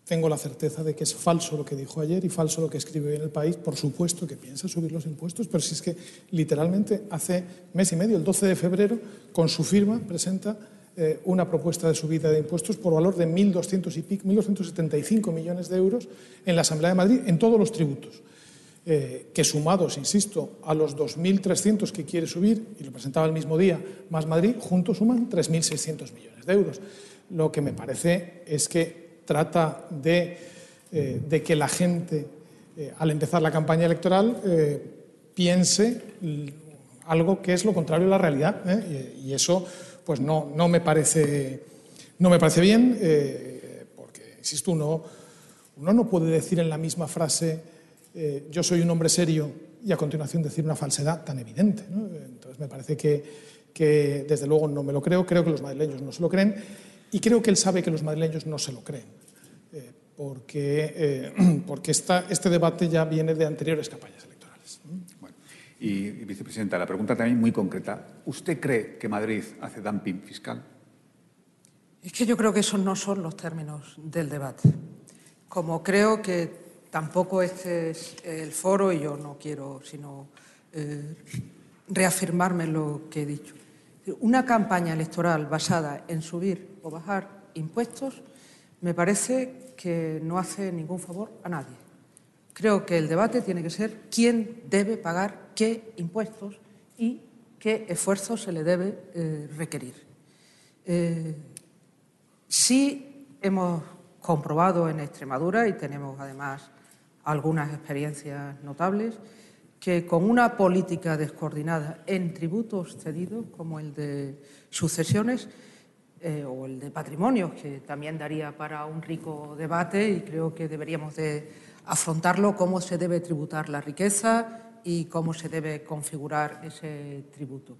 tengo la certeza de que es falso lo que dijo ayer y falso lo que escribe en el país. Por supuesto que piensa subir los impuestos, pero si es que literalmente hace mes y medio, el 12 de febrero, con su firma presenta eh, una propuesta de subida de impuestos por valor de 1.200 y pico, 1.275 millones de euros en la Asamblea de Madrid en todos los tributos. Eh, que sumados, insisto, a los 2.300 que quiere subir, y lo presentaba el mismo día, más Madrid, juntos suman 3.600 millones de euros. Lo que me parece es que trata de, eh, que la gente, eh, al empezar la campaña electoral, eh, piense algo que es lo contrario a la realidad. Y, eso pues no, no, me, parece, no me parece bien, porque, insisto, uno, uno no puede decir en la misma frase yo soy un hombre serio y a continuación decir una falsedad tan evidente. Entonces me parece que, que, desde luego, no me lo creo, creo que los madrileños no se lo creen y creo que él sabe que los madrileños no se lo creen, eh, porque, eh, <clears throat> porque este debate ya viene de anteriores campañas electorales. Bueno, y, vicepresidenta, la pregunta también muy concreta. ¿Usted cree que Madrid hace dumping fiscal? Es que yo creo que esos no son los términos del debate. Como creo que tampoco este es el foro, y yo no quiero sino eh, reafirmarme lo que he dicho. Una campaña electoral basada en subir o bajar impuestos me parece que no hace ningún favor a nadie. Creo que el debate tiene que ser quién debe pagar qué impuestos y qué esfuerzo se le debe eh, requerir. Eh, sí hemos comprobado en Extremadura, y tenemos además algunas experiencias notables, que con una política descoordinada en tributos cedidos, como el de sucesiones eh, o el de patrimonios, que también daría para un rico debate y creo que deberíamos de afrontarlo, cómo se debe tributar la riqueza y cómo se debe configurar ese tributo.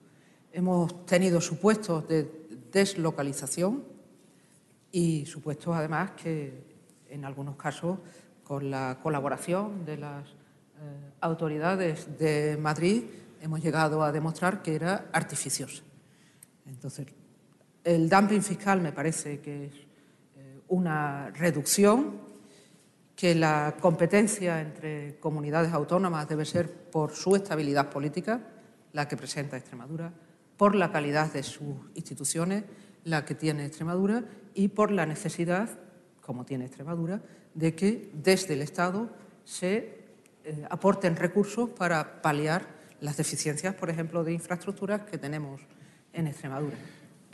Hemos tenido supuestos de deslocalización y supuestos además que en algunos casos con la colaboración de las eh, autoridades de Madrid hemos llegado a demostrar que era artificiosa. Entonces, el dumping fiscal me parece que es eh, una reducción, que la competencia entre comunidades autónomas debe ser por su estabilidad política, la que presenta Extremadura, por la calidad de sus instituciones, la que tiene Extremadura, y por la necesidad, como tiene Extremadura, de que desde el Estado se eh, aporten recursos para paliar las deficiencias, por ejemplo, de infraestructuras que tenemos en Extremadura.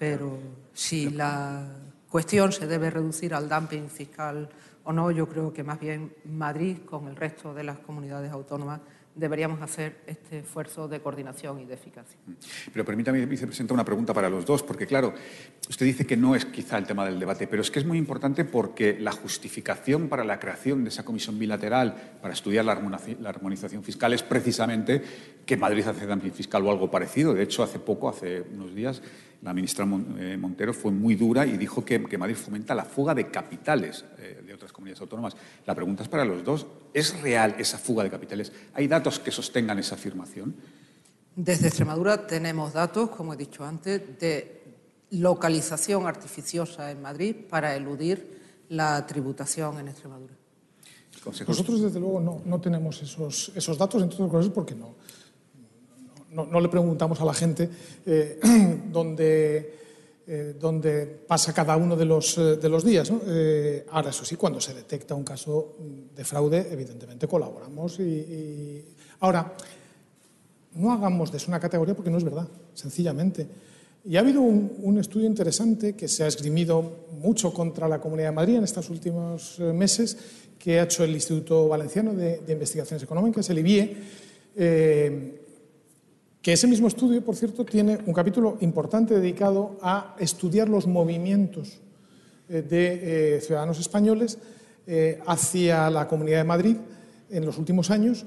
Pero si la cuestión se debe reducir al dumping fiscal o no, yo creo que más bien Madrid, con el resto de las comunidades autónomas, deberíamos hacer este esfuerzo de coordinación y de eficacia. Pero permítame, vicepresidenta, una pregunta para los dos, porque claro, usted dice que no es quizá el tema del debate, pero es que es muy importante porque la justificación para la creación de esa comisión bilateral para estudiar la armonización fiscal es precisamente que Madrid hace dumping fiscal o algo parecido. De hecho, hace poco, hace unos días, la ministra eh, Montero fue muy dura y dijo que, Madrid fomenta la fuga de capitales eh, de otras comunidades autónomas. La pregunta es para los dos. ¿Es real esa fuga de capitales? ¿Hay datos que sostengan esa afirmación? Desde Extremadura tenemos datos, como he dicho antes, de localización artificiosa en Madrid para eludir la tributación en Extremadura. Nosotros, desde luego, no, no tenemos esos, esos datos, entre otras cosas, porque no, no, le preguntamos a la gente eh, <clears throat> eh, dónde, pasa cada uno de los, eh, de los días. ahora, eso sí, cuando se detecta un caso de fraude, evidentemente colaboramos. Y, Ahora, no hagamos de eso una categoría porque no es verdad, sencillamente. Y ha habido un, estudio interesante que se ha esgrimido mucho contra la Comunidad de Madrid en estos últimos meses, que ha hecho el Instituto Valenciano de, Investigaciones Económicas, el IBIE, que ese mismo estudio, por cierto, tiene un capítulo importante dedicado a estudiar los movimientos eh, de ciudadanos españoles hacia la Comunidad de Madrid en los últimos años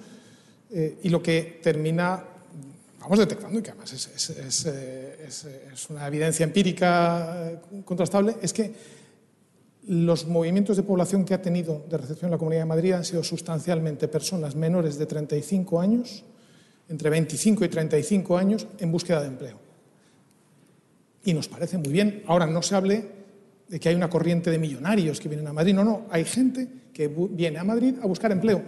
y lo que termina vamos detectando, y que además es, una evidencia empírica eh, contrastable, es que los movimientos de población que ha tenido de recepción en la Comunidad de Madrid han sido sustancialmente personas menores de 35 años, entre 25 y 35 años, en búsqueda de empleo. Y nos parece muy bien. Ahora, no se hable de que hay una corriente de millonarios que vienen a Madrid. No, no, hay gente que viene a Madrid a buscar empleo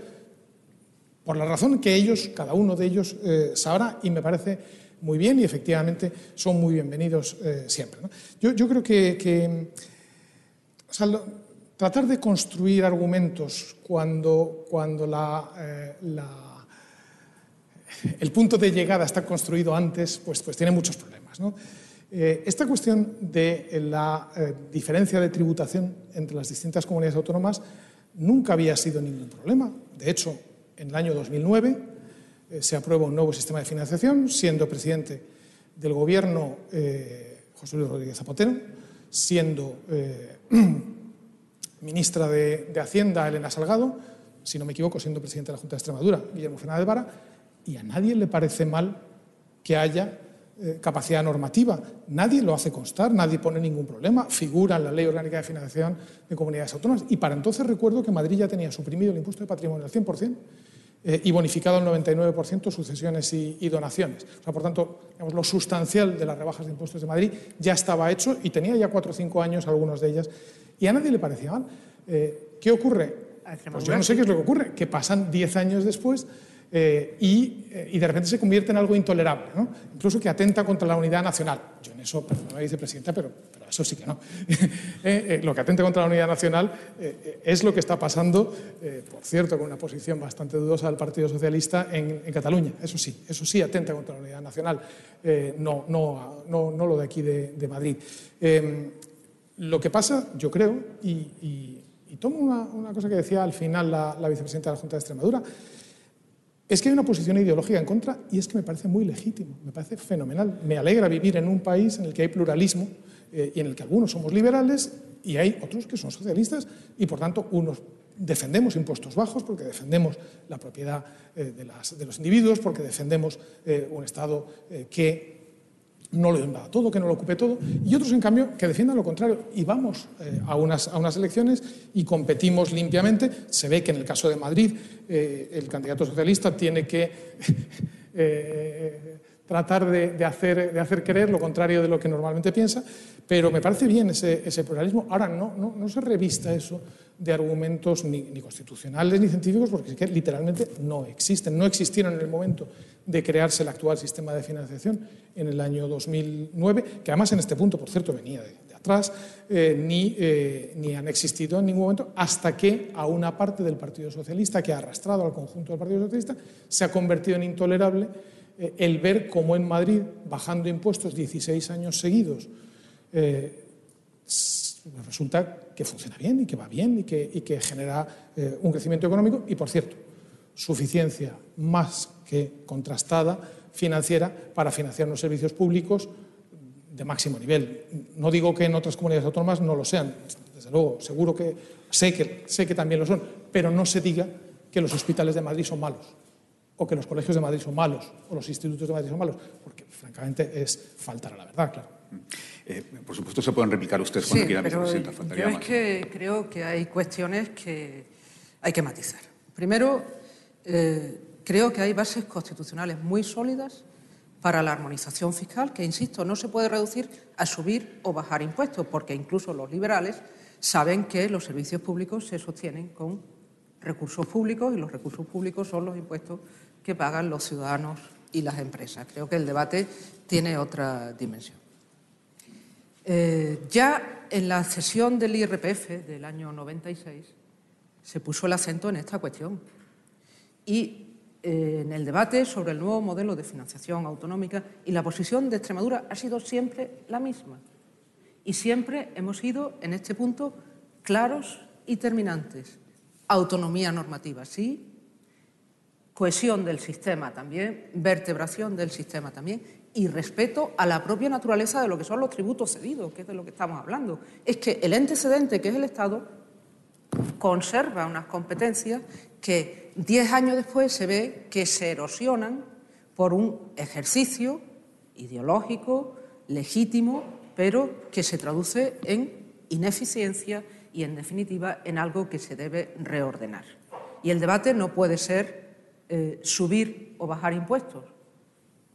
por la razón que ellos, cada uno de ellos, eh, sabrá y me parece muy bien y efectivamente son muy bienvenidos eh, siempre. Yo, creo que, tratar de construir argumentos cuando, cuando eh, el punto de llegada está construido antes, pues, pues tiene muchos problemas. esta cuestión de la diferencia de tributación entre las distintas comunidades autónomas nunca había sido ningún problema. De hecho, en el año 2009 eh, se aprueba un nuevo sistema de financiación, siendo presidente del Gobierno eh, José Luis Rodríguez Zapatero, siendo eh, <clears throat> ministra de, Hacienda Elena Salgado, si no me equivoco, siendo presidente de la Junta de Extremadura Guillermo Fernández Vara, y a nadie le parece mal que haya capacidad normativa. Nadie lo hace constar, nadie pone ningún problema, figura en la Ley Orgánica de Financiación de Comunidades Autónomas. Y para entonces recuerdo que Madrid ya tenía suprimido el impuesto de patrimonio al 100% eh, y bonificado el 99% sucesiones y, donaciones. por tanto, lo sustancial de las rebajas de impuestos de Madrid ya estaba hecho y tenía ya cuatro o cinco años algunas de ellas y a nadie le parecía mal. Eh, ¿Qué ocurre? Pues yo no sé qué es lo que ocurre, que pasan diez años después eh, y, y, de repente se convierte en algo intolerable, ¿no? incluso que atenta contra la unidad nacional. Yo en eso, perdóname, vicepresidenta, pero, pero eso sí que no. <laughs> Eh, eh, lo que atenta contra la unidad nacional es lo que está pasando, por cierto, con una posición bastante dudosa del Partido Socialista en, Cataluña. Eso sí, eso sí atenta contra la unidad nacional, no, no, no, no, lo de aquí de, Madrid. lo que pasa, yo creo, y, tomo una, cosa que decía al final la vicepresidenta de la Junta de Extremadura, es que hay una posición ideológica en contra y es que me parece muy legítimo, me parece fenomenal. Me alegra vivir en un país en el que hay pluralismo eh, y en el que algunos somos liberales y hay otros que son socialistas y por tanto unos defendemos impuestos bajos porque defendemos la propiedad eh, de, los individuos, porque defendemos eh, un Estado que no lo invada todo, que no lo ocupe todo, y otros, en cambio, que defiendan lo contrario. Y vamos eh, a, unas, a unas elecciones y competimos limpiamente. Se ve que en el caso de Madrid eh, el candidato socialista tiene que <laughs> eh, tratar de, hacer, de hacer creer lo contrario de lo que normalmente piensa, pero me parece bien ese, ese pluralismo. Ahora, no, no, no se revista eso de argumentos ni, constitucionales ni científicos, porque es literalmente no existen, no existieron en el momento de crearse el actual sistema de financiación en el año 2009, que además en este punto, por cierto, venía de, atrás, eh, ni, eh, ni, han existido en ningún momento, hasta que a una parte del Partido Socialista, que ha arrastrado al conjunto del Partido Socialista, se ha convertido en intolerable eh, el ver cómo en Madrid, bajando impuestos 16 años seguidos, resulta que funciona bien y que va bien y que, genera eh, un crecimiento económico y, por cierto, suficiencia más que contrastada financiera para financiar los servicios públicos de máximo nivel. No digo que en otras comunidades autónomas no lo sean, desde luego, seguro que sé que, sé que también lo son, pero no se diga que los hospitales de Madrid son malos o que los colegios de Madrid son malos o los institutos de Madrid son malos, porque francamente es faltar a la verdad, claro. Eh, por supuesto, se pueden replicar ustedes cuando quieran, vicepresidenta. Faltaría yo es que creo que hay cuestiones que hay que matizar. Primero, eh, creo que hay bases constitucionales muy sólidas para la armonización fiscal, que, insisto, no se puede reducir a subir o bajar impuestos, porque incluso los liberales saben que los servicios públicos se sostienen con recursos públicos y los recursos públicos son los impuestos que pagan los ciudadanos y las empresas. Creo que el debate tiene otra dimensión. Eh, ya en la cesión del IRPF del año 96 se puso el acento en esta cuestión y eh, en el debate sobre el nuevo modelo de financiación autonómica y la posición de Extremadura ha sido siempre la misma. Y siempre hemos sido, en este punto, claros y terminantes. Autonomía normativa, sí. Cohesión del sistema también, vertebración del sistema también y respeto a la propia naturaleza de lo que son los tributos cedidos, que es de lo que estamos hablando. Es que el antecedente, que es el Estado, conserva unas competencias que diez años después se ve que se erosionan por un ejercicio ideológico, legítimo, pero que se traduce en ineficiencia y, en definitiva, en algo que se debe reordenar. Y el debate no puede ser eh, subir o bajar impuestos.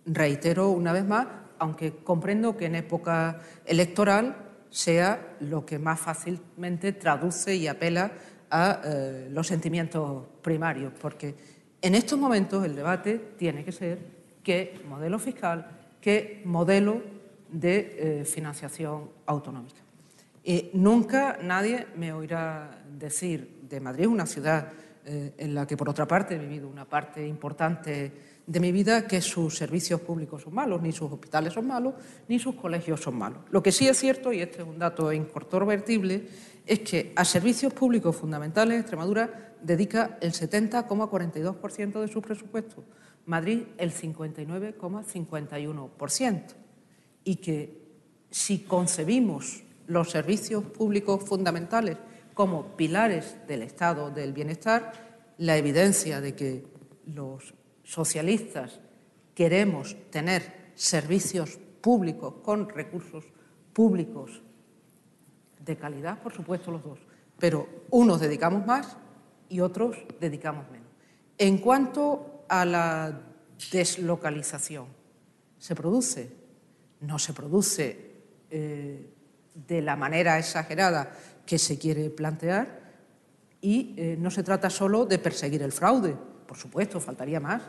Reitero una vez más, aunque comprendo que en época electoral sea lo que más fácilmente traduce y apela a eh, los sentimientos primarios, porque en estos momentos el debate tiene que ser qué modelo fiscal, qué modelo de eh, financiación autonómica. Y nunca nadie me oirá decir de Madrid, una ciudad eh, en la que, por otra parte, he vivido una parte importante de mi vida, que sus servicios públicos son malos, ni sus hospitales son malos, ni sus colegios son malos. Lo que sí es cierto, y este es un dato incontrovertible, es que a servicios públicos fundamentales Extremadura dedica el 70,42% de su presupuesto, Madrid el 59,51% y que si concebimos los servicios públicos fundamentales como pilares del estado del bienestar, la evidencia de que los socialistas queremos tener servicios públicos con recursos públicos de calidad, por supuesto los dos, pero unos dedicamos más y otros dedicamos menos. En cuanto a la deslocalización, ¿se produce? no se produce eh, de la manera exagerada que se quiere plantear y eh, no se trata solo de perseguir el fraude, por supuesto, faltaría más.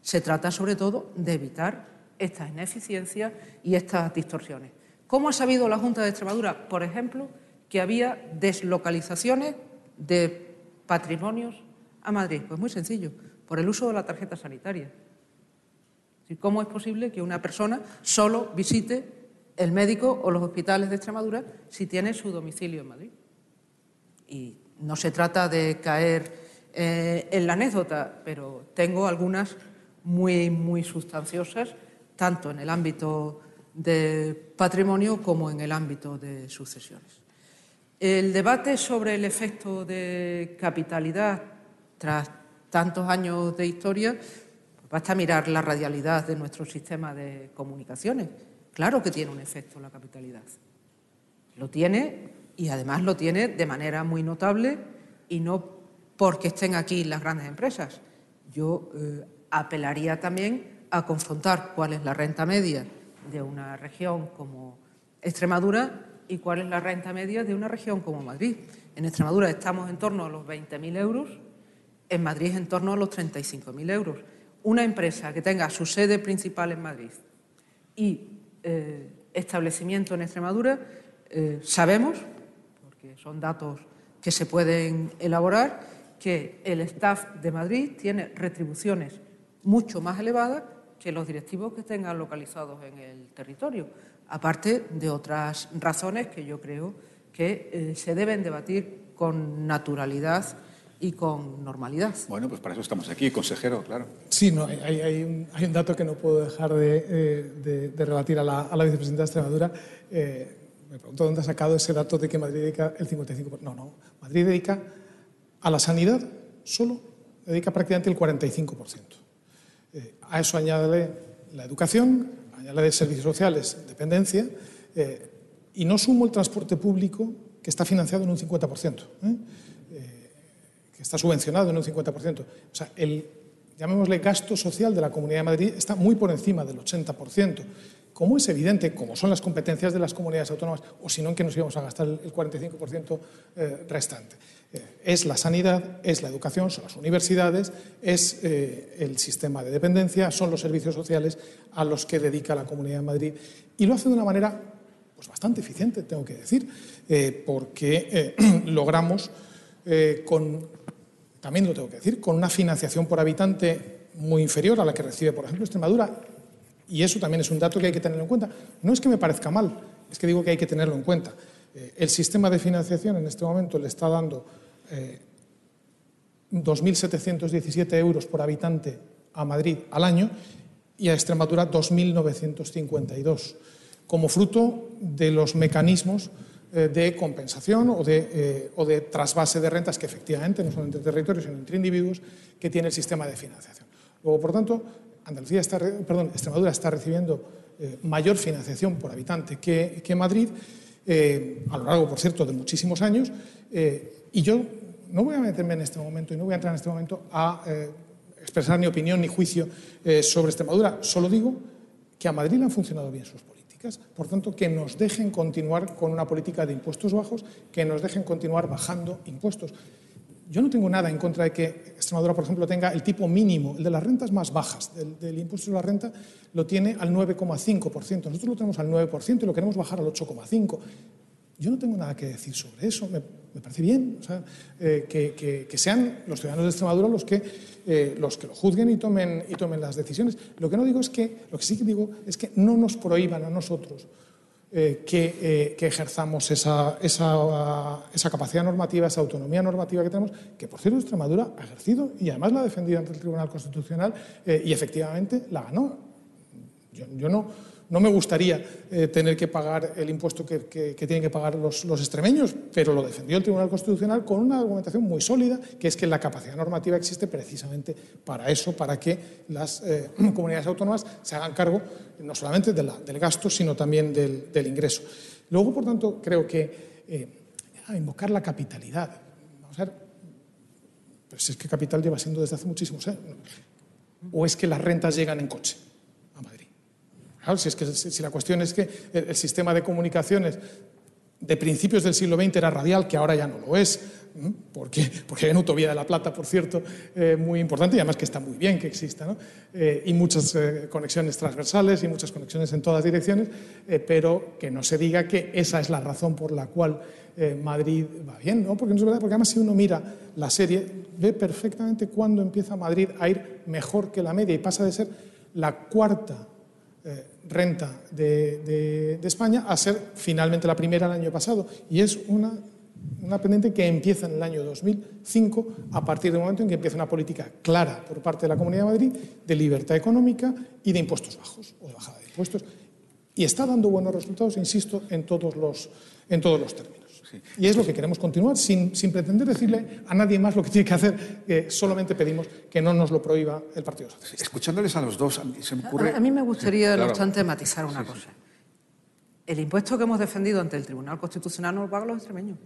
Se trata sobre todo de evitar estas ineficiencias y estas distorsiones. ¿Cómo ha sabido la Junta de Extremadura, por ejemplo, que había deslocalizaciones de patrimonios a Madrid? Pues muy sencillo, por el uso de la tarjeta sanitaria. ¿Cómo es posible que una persona solo visite el médico o los hospitales de Extremadura si tiene su domicilio en Madrid? Y no se trata de caer eh, en la anécdota, pero tengo algunas muy, muy sustanciosas, tanto en el ámbito de patrimonio como en el ámbito de sucesiones. El debate sobre el efecto de capitalidad tras tantos años de historia Basta mirar la radialidad de nuestro sistema de comunicaciones. Claro que tiene un efecto la capitalidad. Lo tiene y además lo tiene de manera muy notable y no porque estén aquí las grandes empresas. Yo eh, apelaría también a confrontar cuál es la renta media de una región como Extremadura y cuál es la renta media de una región como Madrid. En Extremadura estamos en torno a los 20.000 euros, en Madrid en torno a los 35.000 euros una empresa que tenga su sede principal en Madrid y eh, establecimiento en Extremadura, eh, sabemos, porque son datos que se pueden elaborar, que el staff de Madrid tiene retribuciones mucho más elevadas que los directivos que tengan localizados en el territorio, aparte de otras razones que yo creo que eh, se deben debatir con naturalidad y con normalidad. Bueno, pues para eso estamos aquí, consejero, claro. Sí, no, hay, un, dato que no puedo dejar de, eh, relatir a la, vicepresidenta de Extremadura. Eh, me pregunto dónde ha sacado ese dato de que Madrid dedica el 55%. No, no, Madrid dedica a la sanidad solo, dedica prácticamente el 45%. Eh, a eso añade la educación, añade servicios sociales, dependencia, y no sumo el transporte público que está financiado en un 50% que está subvencionado en un 50%. O sea, el, llamémosle gasto social de la Comunidad de Madrid está muy por encima del 80%. Como es evidente, como son las competencias de las comunidades autónomas, o si no, en que nos íbamos a gastar el 45% eh, restante. Eh, es la sanidad, es la educación, son las universidades, es eh, el sistema de dependencia, son los servicios sociales a los que dedica la Comunidad de Madrid. Y lo hace de una manera pues, bastante eficiente, tengo que decir, porque <clears throat> logramos con también lo tengo que decir, con una financiación por habitante muy inferior a la que recibe, por ejemplo, Extremadura. Y eso también es un dato que hay que tenerlo en cuenta. No es que me parezca mal, es que digo que hay que tenerlo en cuenta. Eh, el sistema de financiación en este momento le está dando 2.717 euros por habitante a Madrid al año y a Extremadura 2.952, como fruto de los mecanismos eh, de compensación o de, eh, o de, trasvase de rentas que efectivamente no son entre territorios, sino entre individuos que tiene el sistema de financiación. Luego, por tanto, Andalucía está, perdón, Extremadura está recibiendo eh, mayor financiación por habitante que, que Madrid, a lo largo, por cierto, de muchísimos años, y yo no voy a meterme en este momento y no voy a entrar en este momento a expresar ni opinión ni juicio sobre Extremadura, solo digo que a Madrid le han funcionado bien sus políticas por tanto, que nos dejen continuar con una política de impuestos bajos, que nos dejen continuar bajando impuestos. Yo no tengo nada en contra de que Extremadura, por ejemplo, tenga el tipo mínimo, el de las rentas más bajas, del, impuesto sobre la renta, lo tiene al 9,5%. Nosotros lo tenemos al 9% y lo queremos bajar al 8,5%. Yo no tengo nada que decir sobre eso, me, parece bien eh, que, sean los ciudadanos de Extremadura los que, eh, los que lo juzguen y tomen, y tomen las decisiones. Lo que no digo es que, lo que sí digo es que no nos prohíban a nosotros eh, que, ejerzamos esa, esa, esa, capacidad normativa, esa autonomía normativa que tenemos, que por cierto Extremadura ha ejercido y además la ha defendido ante el Tribunal Constitucional y efectivamente la ganó. yo no no me gustaría eh, tener que pagar el impuesto que, tienen que pagar los, extremeños, pero lo defendió el Tribunal Constitucional con una argumentación muy sólida, que es que la capacidad normativa existe precisamente para eso, para que las eh, <clears throat> comunidades autónomas se hagan cargo no solamente del gasto, sino también del, ingreso. Luego, por tanto, creo que eh, invocar la capitalidad. Vamos a ver, si es que capital lleva siendo desde hace muchísimos años. ¿O es que las rentas llegan en coche? Si, es que, si la cuestión es que el, sistema de comunicaciones de principios del siglo XX era radial, que ahora ya no lo es, porque, porque hay una autovía de la Plata, por cierto, eh, muy importante y además que está muy bien que exista, ¿no? Eh, y muchas eh, conexiones transversales y muchas conexiones en todas direcciones, pero que no se diga que esa es la razón por la cual Madrid va bien, ¿no? porque no es verdad, porque además si uno mira la serie, ve perfectamente cuándo empieza Madrid a ir mejor que la media y pasa de ser la cuarta eh, renta de, España a ser finalmente la primera el año pasado. Y es una, una pendiente que empieza en el año 2005 a partir del momento en que empieza una política clara por parte de la Comunidad de Madrid de libertad económica y de impuestos bajos o de bajada de impuestos. Y está dando buenos resultados, insisto, en todos los, en todos los términos. Y es lo que queremos continuar, sin, sin, pretender decirle a nadie más lo que tiene que hacer, que solamente pedimos que no nos lo prohíba el Partido Socialista. Escuchándoles a los dos, se me ocurre... A, mí me gustaría, no obstante, matizar una cosa. El impuesto que hemos defendido ante el Tribunal Constitucional no lo pagan los extremeños.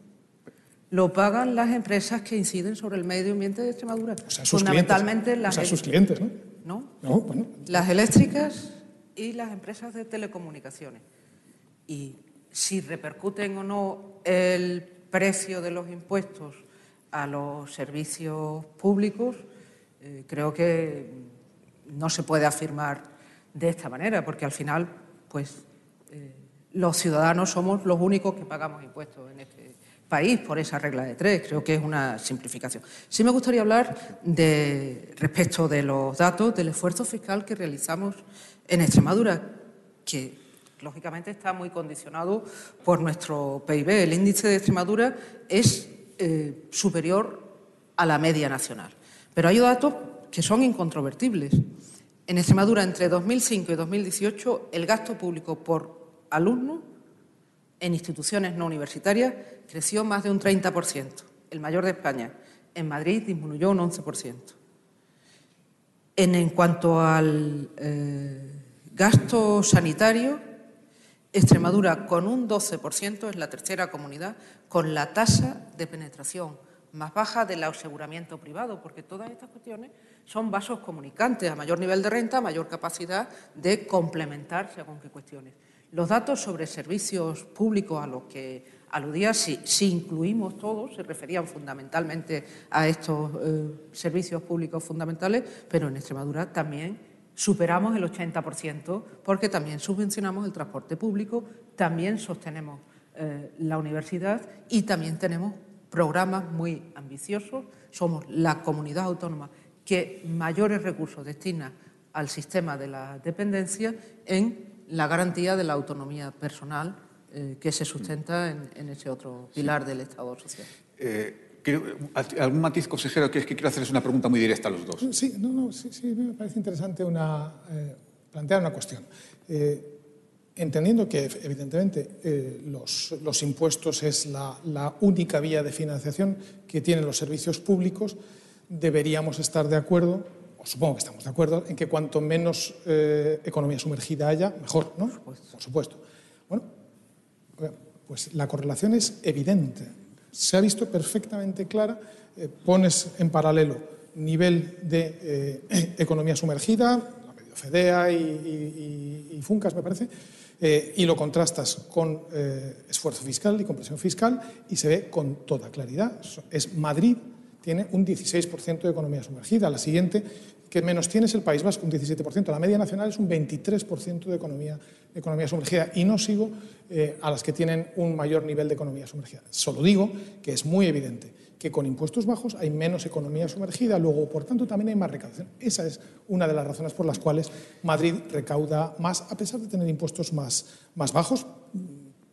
Lo pagan las empresas que inciden sobre el medio ambiente de Extremadura. O sea, sus Fundamentalmente clientes, las... O sea, sus clientes, ¿no? No. no bueno. Las eléctricas y las empresas de telecomunicaciones. Y si repercuten o no el precio de los impuestos a los servicios públicos, eh, creo que no se puede afirmar de esta manera, porque al final, pues, eh, los ciudadanos somos los únicos que pagamos impuestos en este país por esa regla de tres. Creo que es una simplificación. Sí me gustaría hablar de, respecto de los datos del esfuerzo fiscal que realizamos en Extremadura, que lógicamente está muy condicionado por nuestro PIB. El índice de Extremadura es eh, superior a la media nacional. Pero hay datos que son incontrovertibles. En Extremadura, entre 2005 y 2018, el gasto público por alumno en instituciones no universitarias creció más de un 30%, el mayor de España. En Madrid disminuyó un 11%. En, en cuanto al eh, gasto sanitario, Extremadura, con un 12%, es la tercera comunidad con la tasa de penetración más baja del aseguramiento privado, porque todas estas cuestiones son vasos comunicantes, a mayor nivel de renta, mayor capacidad de complementar según qué cuestiones. Los datos sobre servicios públicos a los que aludía, si, incluimos todos, se referían fundamentalmente a estos eh, servicios públicos fundamentales, pero en Extremadura también superamos el 80% porque también subvencionamos el transporte público, también sostenemos eh, la universidad y también tenemos programas muy ambiciosos. Somos la comunidad autónoma que mayores recursos destina al sistema de la dependencia en la garantía de la autonomía personal eh, que se sustenta en, ese otro pilar del Estado social. Eh, ¿Algún matiz, consejero? Que es que quiero hacerles una pregunta muy directa a los dos. Sí, no, no, sí, sí me parece interesante una, eh, plantear una cuestión. entendiendo que, evidentemente, los, los, impuestos es la, la, única vía de financiación que tienen los servicios públicos, deberíamos estar de acuerdo supongo que estamos de acuerdo, en que cuanto menos eh, economía sumergida haya, mejor, ¿no? Por supuesto. Bueno, pues la correlación es evidente. Se ha visto perfectamente clara. Eh, pones en paralelo nivel de eh, <clears throat> economía sumergida, la medio FEDEA y, FUNCAS, me parece, y lo contrastas con esfuerzo fiscal y compresión fiscal y se ve con toda claridad. Es Madrid tiene un 16% de economía sumergida. La siguiente que menos tiene es el País Vasco, un 17%. La media nacional es un 23% de economía, economía sumergida. Y no sigo eh, a las que tienen un mayor nivel de economía sumergida. Solo digo que es muy evidente que con impuestos bajos hay menos economía sumergida, luego, por tanto, también hay más recaudación. Esa es una de las razones por las cuales Madrid recauda más, a pesar de tener impuestos más, más bajos,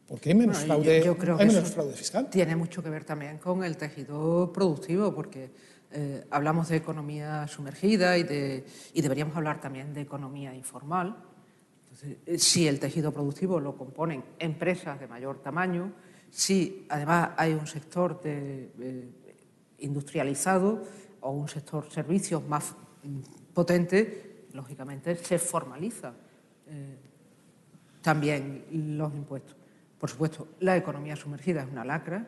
porque hay menos, fraude, hay menos fraude fiscal. Tiene mucho que ver también con el tejido productivo, porque eh, hablamos de economía sumergida y, de, y, deberíamos hablar también de economía informal. Eh, si el tejido productivo lo componen empresas de mayor tamaño, si además hay un sector eh, industrializado o un sector servicios más mm, potente, lógicamente se formaliza también los impuestos. Por supuesto, la economía sumergida es una lacra,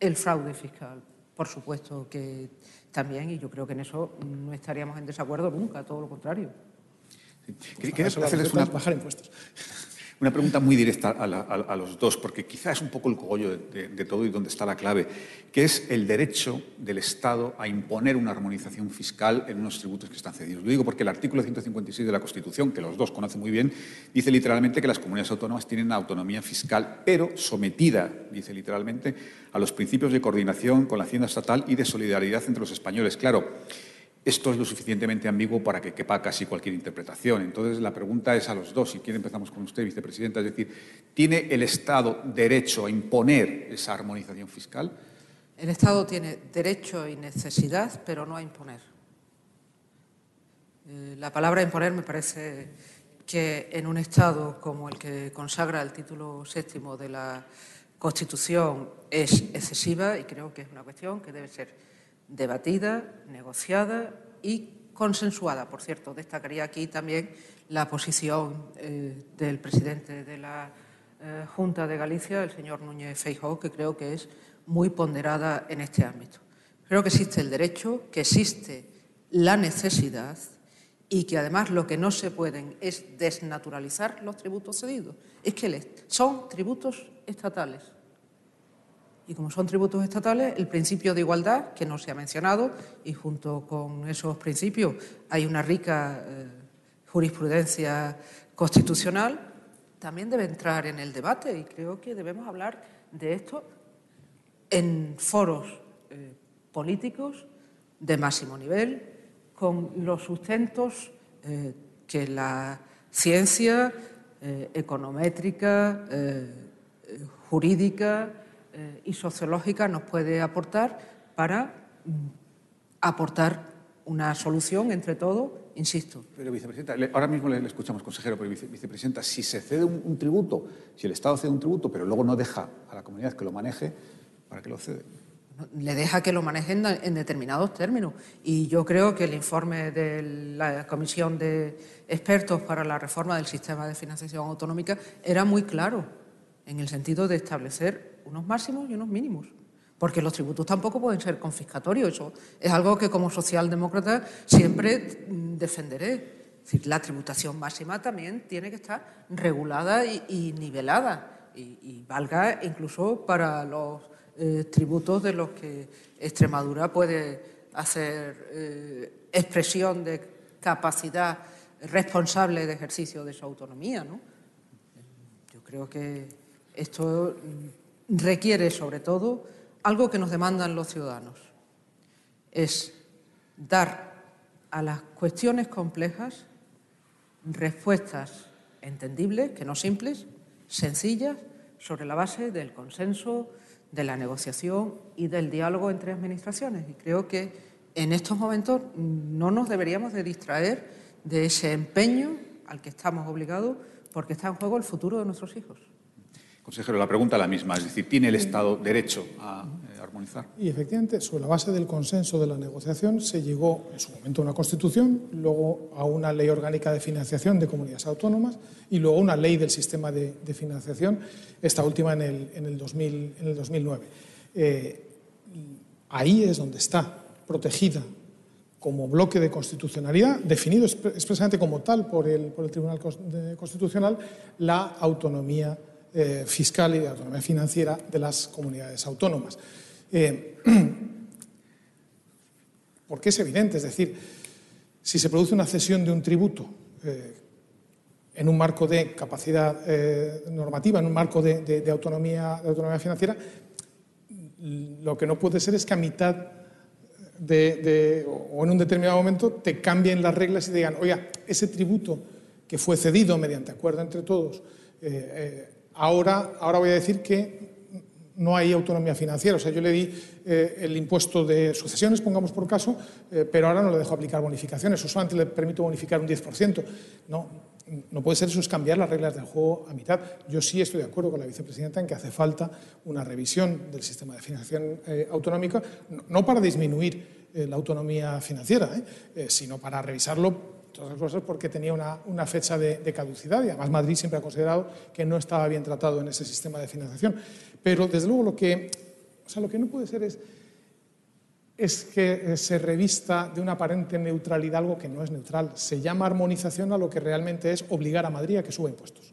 el fraude fiscal, por supuesto que también, y yo creo que en eso no estaríamos en desacuerdo nunca, todo lo contrario. hacerles una... bajar impuestos. Una pregunta muy directa a, los dos, porque quizás es un poco el cogollo de, todo y donde está la clave, que es el derecho del Estado a imponer una armonización fiscal en unos tributos que están cedidos. Lo digo porque el artículo 156 de la Constitución, que los dos conocen muy bien, dice literalmente que las comunidades autónomas tienen autonomía fiscal, pero sometida, dice literalmente, a los principios de coordinación con la Hacienda Estatal y de solidaridad entre los españoles. Claro, esto es lo suficientemente ambiguo para que quepa casi cualquier interpretación. Entonces, la pregunta es a los dos, si quiere empezamos con usted, vicepresidenta, es decir, ¿tiene el Estado derecho a imponer esa armonización fiscal? El Estado tiene derecho y necesidad, pero no a imponer. Eh, la palabra imponer me parece que en un Estado como el que consagra el título séptimo de la Constitución es excesiva y creo que es una cuestión que debe ser debatida, negociada y consensuada. Por cierto, destacaría aquí también la posición eh, del presidente de la eh, Junta de Galicia, el señor Núñez Feijóo, que creo que es muy ponderada en este ámbito. Creo que existe el derecho, que existe la necesidad y que además lo que no se pueden es desnaturalizar los tributos cedidos. Es que son tributos estatales y como son tributos estatales, el principio de igualdad, que no se ha mencionado, y junto con esos principios hay una rica eh, jurisprudencia constitucional, también debe entrar en el debate y creo que debemos hablar de esto en foros eh, políticos de máximo nivel, con los sustentos eh, que la ciencia econométrica, jurídica, eh, y sociológica nos puede aportar para mm, aportar una solución entre todos, insisto. Pero, vicepresidenta, ahora mismo le, escuchamos, consejero, pero vicepresidenta, si se cede un, tributo, si el Estado cede un tributo, pero luego no deja a la comunidad que lo maneje, ¿para qué lo cede? Le deja que lo manejen en determinados términos. Y yo creo que el informe de la Comisión de Expertos para la Reforma del Sistema de Financiación Autonómica era muy claro en el sentido de establecer unos máximos y unos mínimos. Porque los tributos tampoco pueden ser confiscatorios. Eso es algo que como socialdemócrata siempre defenderé. decir, la tributación máxima también tiene que estar regulada y, nivelada y, valga incluso para los eh, tributos de los que Extremadura puede hacer eh, expresión de capacidad responsable de ejercicio de su autonomía. ¿no? Yo creo que esto requiere sobre todo algo que nos demandan los ciudadanos, es dar a las cuestiones complejas respuestas entendibles, que no simples, sencillas, sobre la base del consenso, de la negociación y del diálogo entre administraciones. Y creo que en estos momentos no nos deberíamos de distraer de ese empeño al que estamos obligados porque está en juego el futuro de nuestros hijos. Consejero, la pregunta es la misma, es decir, ¿tiene el Estado derecho a eh, armonizar? Y efectivamente, sobre la base del consenso de la negociación se llegó en su momento a una constitución, luego a una ley orgánica de financiación de comunidades autónomas y luego a una ley del sistema de, financiación, esta última en el, en el, 2000, en el 2009. Eh, ahí es donde está protegida como bloque de constitucionalidad, definido expresamente como tal por el, por el Tribunal Constitucional, la autonomía eh, fiscal y de autonomía financiera de las comunidades autónomas. Eh, <clears throat> porque es evidente, es decir, si se produce una cesión de un tributo eh, en un marco de capacidad normativa, en un marco de, autonomía, de autonomía financiera, lo que no puede ser es que a mitad de, o en un determinado momento te cambien las reglas y digan, oiga, ese tributo que fue cedido mediante acuerdo entre todos ahora, ahora voy a decir que no hay autonomía financiera. O sea, yo le di eh, el impuesto de sucesiones, pongamos por caso, eh, pero ahora no le dejo aplicar bonificaciones, o solamente le permito bonificar un 10%. No, no puede ser eso, es cambiar las reglas del juego a mitad. Yo sí estoy de acuerdo con la vicepresidenta en que hace falta una revisión del sistema de financiación eh, autonómica, no, para disminuir la autonomía financiera, sino para revisarlo otras cosas porque tenía una, fecha de, caducidad y además Madrid siempre ha considerado que no estaba bien tratado en ese sistema de financiación. Pero desde luego lo que, o sea, lo que no puede ser es, es que se revista de una aparente neutralidad algo que no es neutral. Se llama armonización a lo que realmente es obligar a Madrid a que suba impuestos,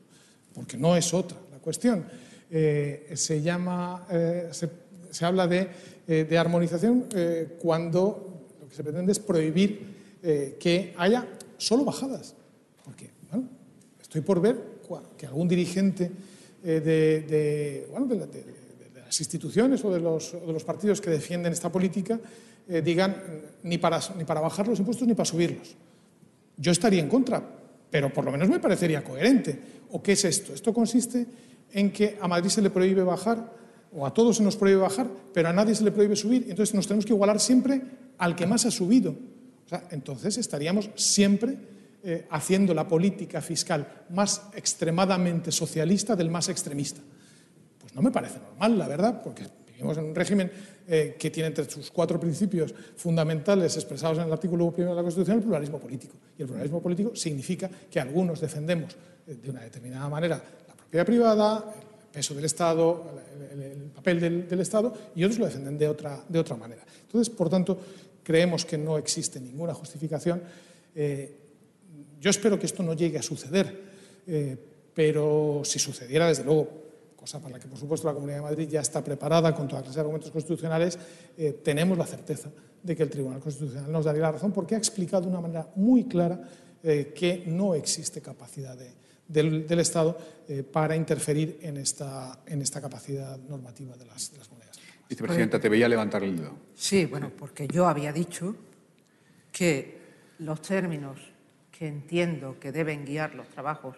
porque no es otra la cuestión. Eh, se, llama, eh, se, habla de, eh, de armonización cuando lo que se pretende es prohibir que haya solo bajadas. Porque, bueno, estoy por ver que algún dirigente eh, de, las instituciones o de, los, partidos que defienden esta política eh, digan ni para, ni para bajar los impuestos ni para subirlos. Yo estaría en contra, pero por lo menos me parecería coherente. ¿O qué es esto? Esto consiste en que a Madrid se le prohíbe bajar, o a todos se nos prohíbe bajar, pero a nadie se le prohíbe subir, entonces nos tenemos que igualar siempre al que más ha subido entonces estaríamos siempre eh, haciendo la política fiscal más extremadamente socialista del más extremista. Pues no me parece normal, la verdad, porque vivimos en un régimen eh, que tiene entre sus cuatro principios fundamentales expresados en el artículo primero de la Constitución el pluralismo político. Y el pluralismo político significa que algunos defendemos eh, de una determinada manera la propiedad privada, el peso del Estado, el, papel del, del, Estado, y otros lo defienden de otra, de otra manera. Entonces, por tanto, creemos que no existe ninguna justificación. Eh, yo espero que esto no llegue a suceder, eh, pero si sucediera, desde luego, cosa para la que por supuesto la Comunidad de Madrid ya está preparada con toda clase de argumentos constitucionales, eh, tenemos la certeza de que el Tribunal Constitucional nos daría la razón porque ha explicado de una manera muy clara que no existe capacidad del, Estado para interferir en esta, en esta capacidad normativa de las, de las comunidades. Vicepresidenta, te veía levantar el dedo. Sí, bueno, porque yo había dicho que los términos que entiendo que deben guiar los trabajos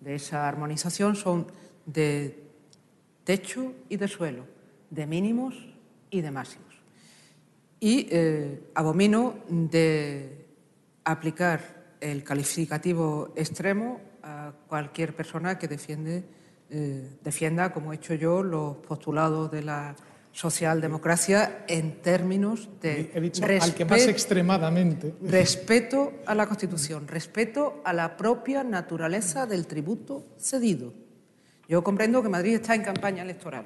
de esa armonización son de techo y de suelo, de mínimos y de máximos. Y eh, abomino de aplicar el calificativo extremo a cualquier persona que defiende, eh, defienda, como he hecho yo, los postulados de la socialdemocracia en términos de al que más extremadamente <laughs> respeto a la Constitución, respeto a la propia naturaleza del tributo cedido. Yo comprendo que Madrid está en campaña electoral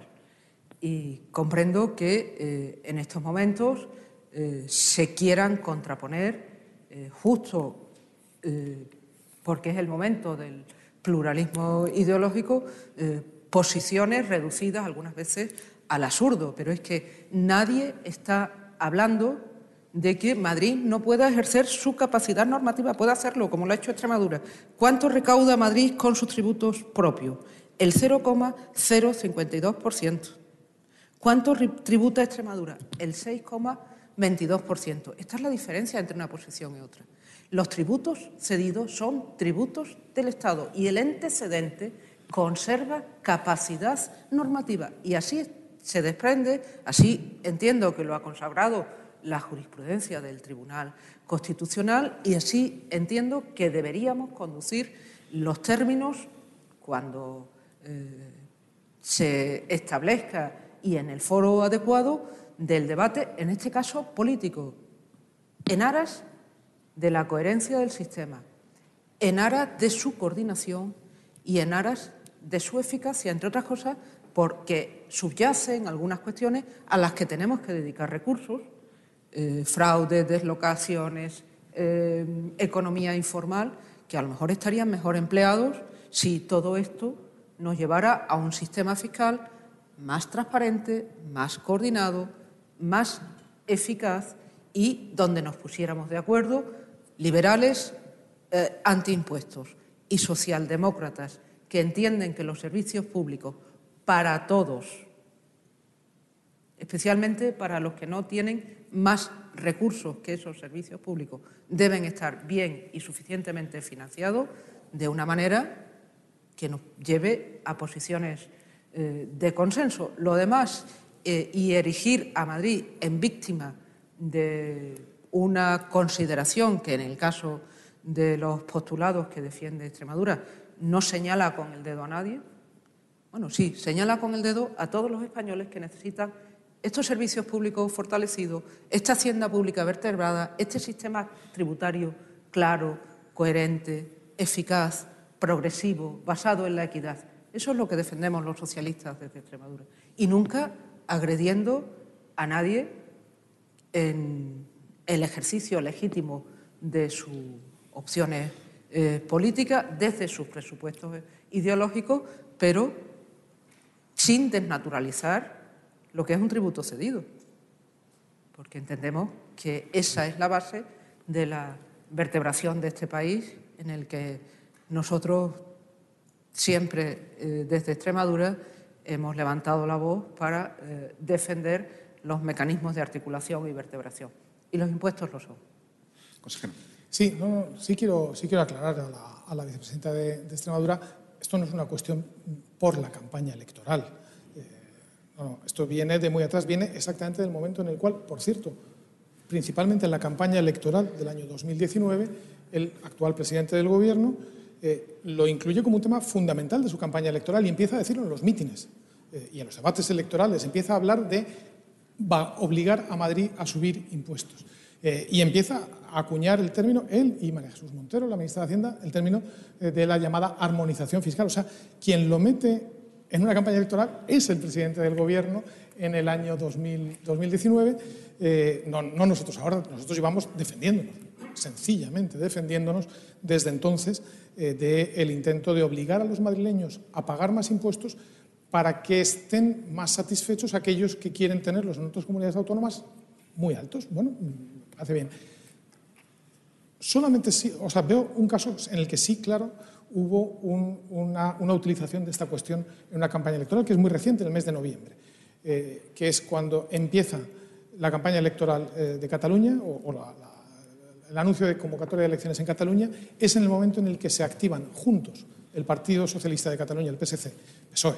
y comprendo que eh, en estos momentos eh, se quieran contraponer eh, justo porque es el momento del pluralismo ideológico posiciones reducidas algunas veces al absurdo, pero es que nadie está hablando de que Madrid no pueda ejercer su capacidad normativa, puede hacerlo como lo ha hecho Extremadura. ¿Cuánto recauda Madrid con sus tributos propios? El 0,052%. ¿Cuánto tributa Extremadura? El 6,29%. 22%. Esta es la diferencia entre una posición y otra. Los tributos cedidos son tributos del Estado y el antecedente conserva capacidad normativa. Y así se desprende, así entiendo que lo ha consagrado la jurisprudencia del Tribunal Constitucional y así entiendo que deberíamos conducir los términos cuando eh, se establezca y en el foro adecuado del debate, en este caso político, en aras de la coherencia del sistema, en aras de su coordinación y en aras de su eficacia, entre otras cosas, porque subyacen algunas cuestiones a las que tenemos que dedicar recursos, eh, fraude, deslocaciones, eh, economía informal, que a lo mejor estarían mejor empleados si todo esto nos llevara a un sistema fiscal más transparente, más coordinado, más eficaz y donde nos pusiéramos de acuerdo liberales eh, antiimpuestos y socialdemócratas que entienden que los servicios públicos para todos, especialmente para los que no tienen más recursos que esos servicios públicos, deben estar bien y suficientemente financiados de una manera que nos lleve a posiciones eh, de consenso. Lo demás, eh, y erigir a Madrid en víctima de una consideración que en el caso de los postulados que defiende Extremadura no señala con el dedo a nadie. Bueno, sí, señala con el dedo a todos los españoles que necesitan estos servicios públicos fortalecidos, esta hacienda pública vertebrada, este sistema tributario claro, coherente, eficaz, progresivo, basado en la equidad. Eso es lo que defendemos los socialistas desde Extremadura. Y nunca agrediendo a nadie en el ejercicio legítimo de sus opciones eh, políticas, desde sus presupuestos ideológicos, pero sin desnaturalizar lo que es un tributo cedido, porque entendemos que esa es la base de la vertebración de este país en el que nosotros siempre eh, desde Extremadura hemos levantado la voz para eh, defender los mecanismos de articulación y vertebración. Y los impuestos lo son. Sí, sí, quiero, sí quiero aclarar a la, vicepresidenta de, Extremadura, esto no es una cuestión por la campaña electoral. Eh, esto viene de muy atrás, viene exactamente del momento en el cual, por cierto, principalmente en la campaña electoral del año 2019, el actual presidente del Gobierno eh, lo incluye como un tema fundamental de su campaña electoral y empieza a decirlo en los mítines eh, y en los debates electorales. Empieza a hablar de va a obligar a Madrid a subir impuestos. Eh, y empieza a acuñar el término, él y María Jesús Montero, la ministra de Hacienda, el término de la llamada armonización fiscal. O sea, quien lo mete en una campaña electoral es el presidente del Gobierno en el año 2019, no, no nosotros ahora, nosotros llevamos defendiéndonos sencillamente defendiéndonos desde entonces eh, del intento de obligar a los madrileños a pagar más impuestos para que estén más satisfechos aquellos que quieren tenerlos en otras comunidades autónomas muy altos. Bueno, hace bien. Solamente sí, o sea, veo un caso en el que sí, claro, hubo una, utilización de esta cuestión en una campaña electoral que es muy reciente, en el mes de noviembre, eh, que es cuando empieza la campaña electoral eh, de Cataluña o, el anuncio de convocatoria de elecciones en Cataluña es en el momento en el que se activan juntos el Partido Socialista de Cataluña, el PSC, PSOE,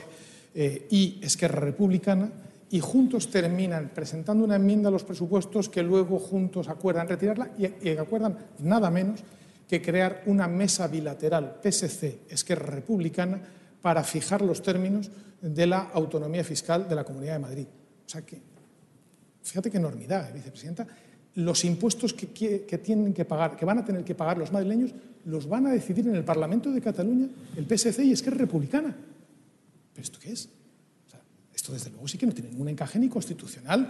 eh, y Esquerra Republicana, y juntos terminan presentando una enmienda a los presupuestos que luego juntos acuerdan retirarla y, y acuerdan nada menos que crear una mesa bilateral PSC-Esquerra Republicana para fijar los términos de la autonomía fiscal de la Comunidad de Madrid. O sea que, fíjate qué enormidad, ¿eh, vicepresidenta, los impuestos que, tienen que pagar, que van a tener que pagar los madrileños, los van a decidir en el Parlamento de Cataluña el PSC y es que es republicana. ¿Pero esto qué es? Esto desde luego sí que no tiene ningún encaje ni constitucional,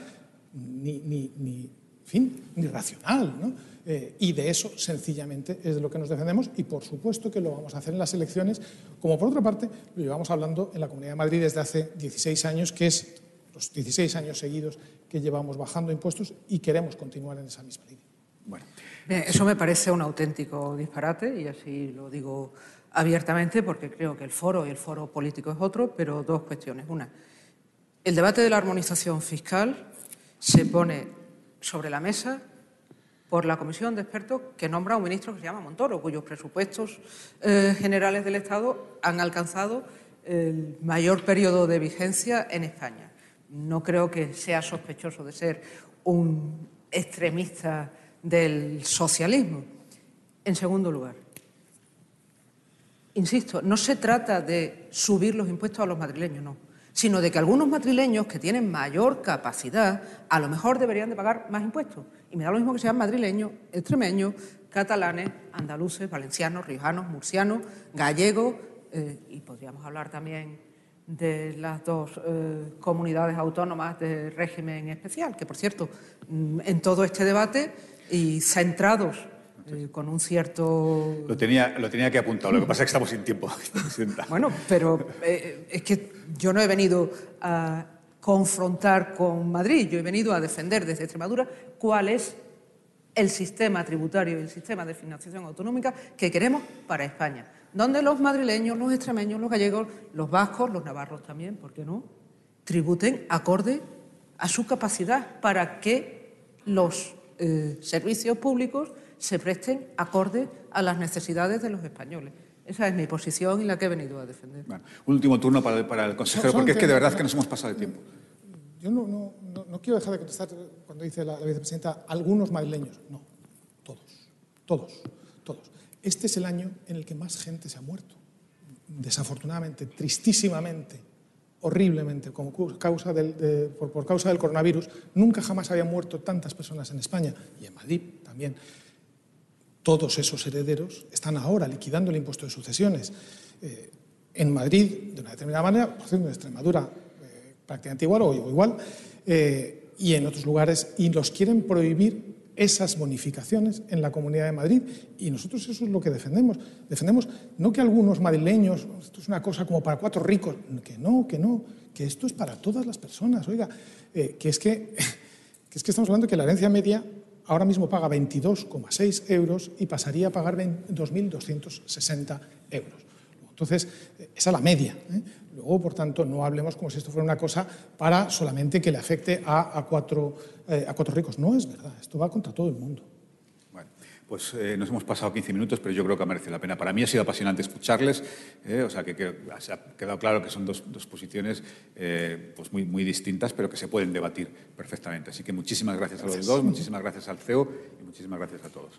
ni, ni, fin, ni racional. Eh, y de eso sencillamente es de lo que nos defendemos y por supuesto que lo vamos a hacer en las elecciones, como por otra parte lo llevamos hablando en la Comunidad de Madrid desde hace 16 años, que es los 16 años seguidos que llevamos bajando impuestos y queremos continuar en esa misma línea. Bueno, eso me parece un auténtico disparate y así lo digo abiertamente porque creo que el foro y el foro político es otro, pero dos cuestiones. Una, el debate de la armonización fiscal se pone sobre la mesa por la comisión de expertos que nombra un ministro que se llama Montoro, cuyos presupuestos eh, generales del Estado han alcanzado el mayor periodo de vigencia en España. No creo que sea sospechoso de ser un extremista del socialismo. En segundo lugar, insisto, no se trata de subir los impuestos a los madrileños, no sino de que algunos madrileños que tienen mayor capacidad a lo mejor deberían de pagar más impuestos. Y me da lo mismo que sean madrileños, extremeños, catalanes, andaluces, valencianos, riojanos, murcianos, gallegos, eh, y podríamos hablar también de las dos eh, comunidades autónomas de régimen especial, que por cierto, mm, en todo este debate y centrados eh, con un cierto... Lo tenía, lo tenía que apuntar, lo que pasa es que estamos sin tiempo. <laughs> bueno, pero eh, es que yo no he venido a confrontar con Madrid, yo he venido a defender desde Extremadura cuál es el sistema tributario y el sistema de financiación autonómica que queremos para España, donde los madrileños, los extremeños, los gallegos, los vascos, los navarros también, ¿por qué no?, tributen acorde a su capacidad para que los eh, servicios públicos se presten acorde a las necesidades de los españoles. Esa es mi posición y la que he venido a defender. último turno para el, para el consejero, porque es que de verdad que nos hemos pasado de tiempo. Yo no, no, quiero dejar de contestar cuando dice la, vicepresidenta algunos madrileños. No, todos, todos, todos. Este es el año en el que más gente se ha muerto. Desafortunadamente, tristísimamente, horriblemente, por causa del coronavirus. Nunca jamás habían muerto tantas personas en España y en Madrid también todos esos herederos están ahora liquidando el impuesto de sucesiones. Eh, en Madrid, de una determinada manera, por ejemplo, en Extremadura, eh, prácticamente igual o igual, eh, y en otros lugares, y los quieren prohibir esas bonificaciones en la Comunidad de Madrid. Y nosotros eso es lo que defendemos. Defendemos no que algunos madrileños, esto es una cosa como para cuatro ricos, que no, que no, que esto es para todas las personas. Oiga, que, es que, <laughs> que es que estamos hablando que la herencia media ahora mismo paga 22,6 euros y pasaría a pagar 2.260 euros. Entonces, esa es la media. ¿eh? Luego, por tanto, no hablemos como si esto fuera una cosa para solamente que le afecte a, cuatro, eh, a cuatro ricos. No es verdad, esto va contra todo el mundo. Pues eh, nos hemos pasado 15 minutos, pero yo creo que merece la pena. Para mí ha sido apasionante escucharles, eh, o sea que, se ha quedado claro que son dos, posiciones pues muy, muy distintas, pero que se pueden debatir perfectamente. Así que muchísimas gracias, a los dos, muchísimas gracias al CEO y muchísimas gracias a todos.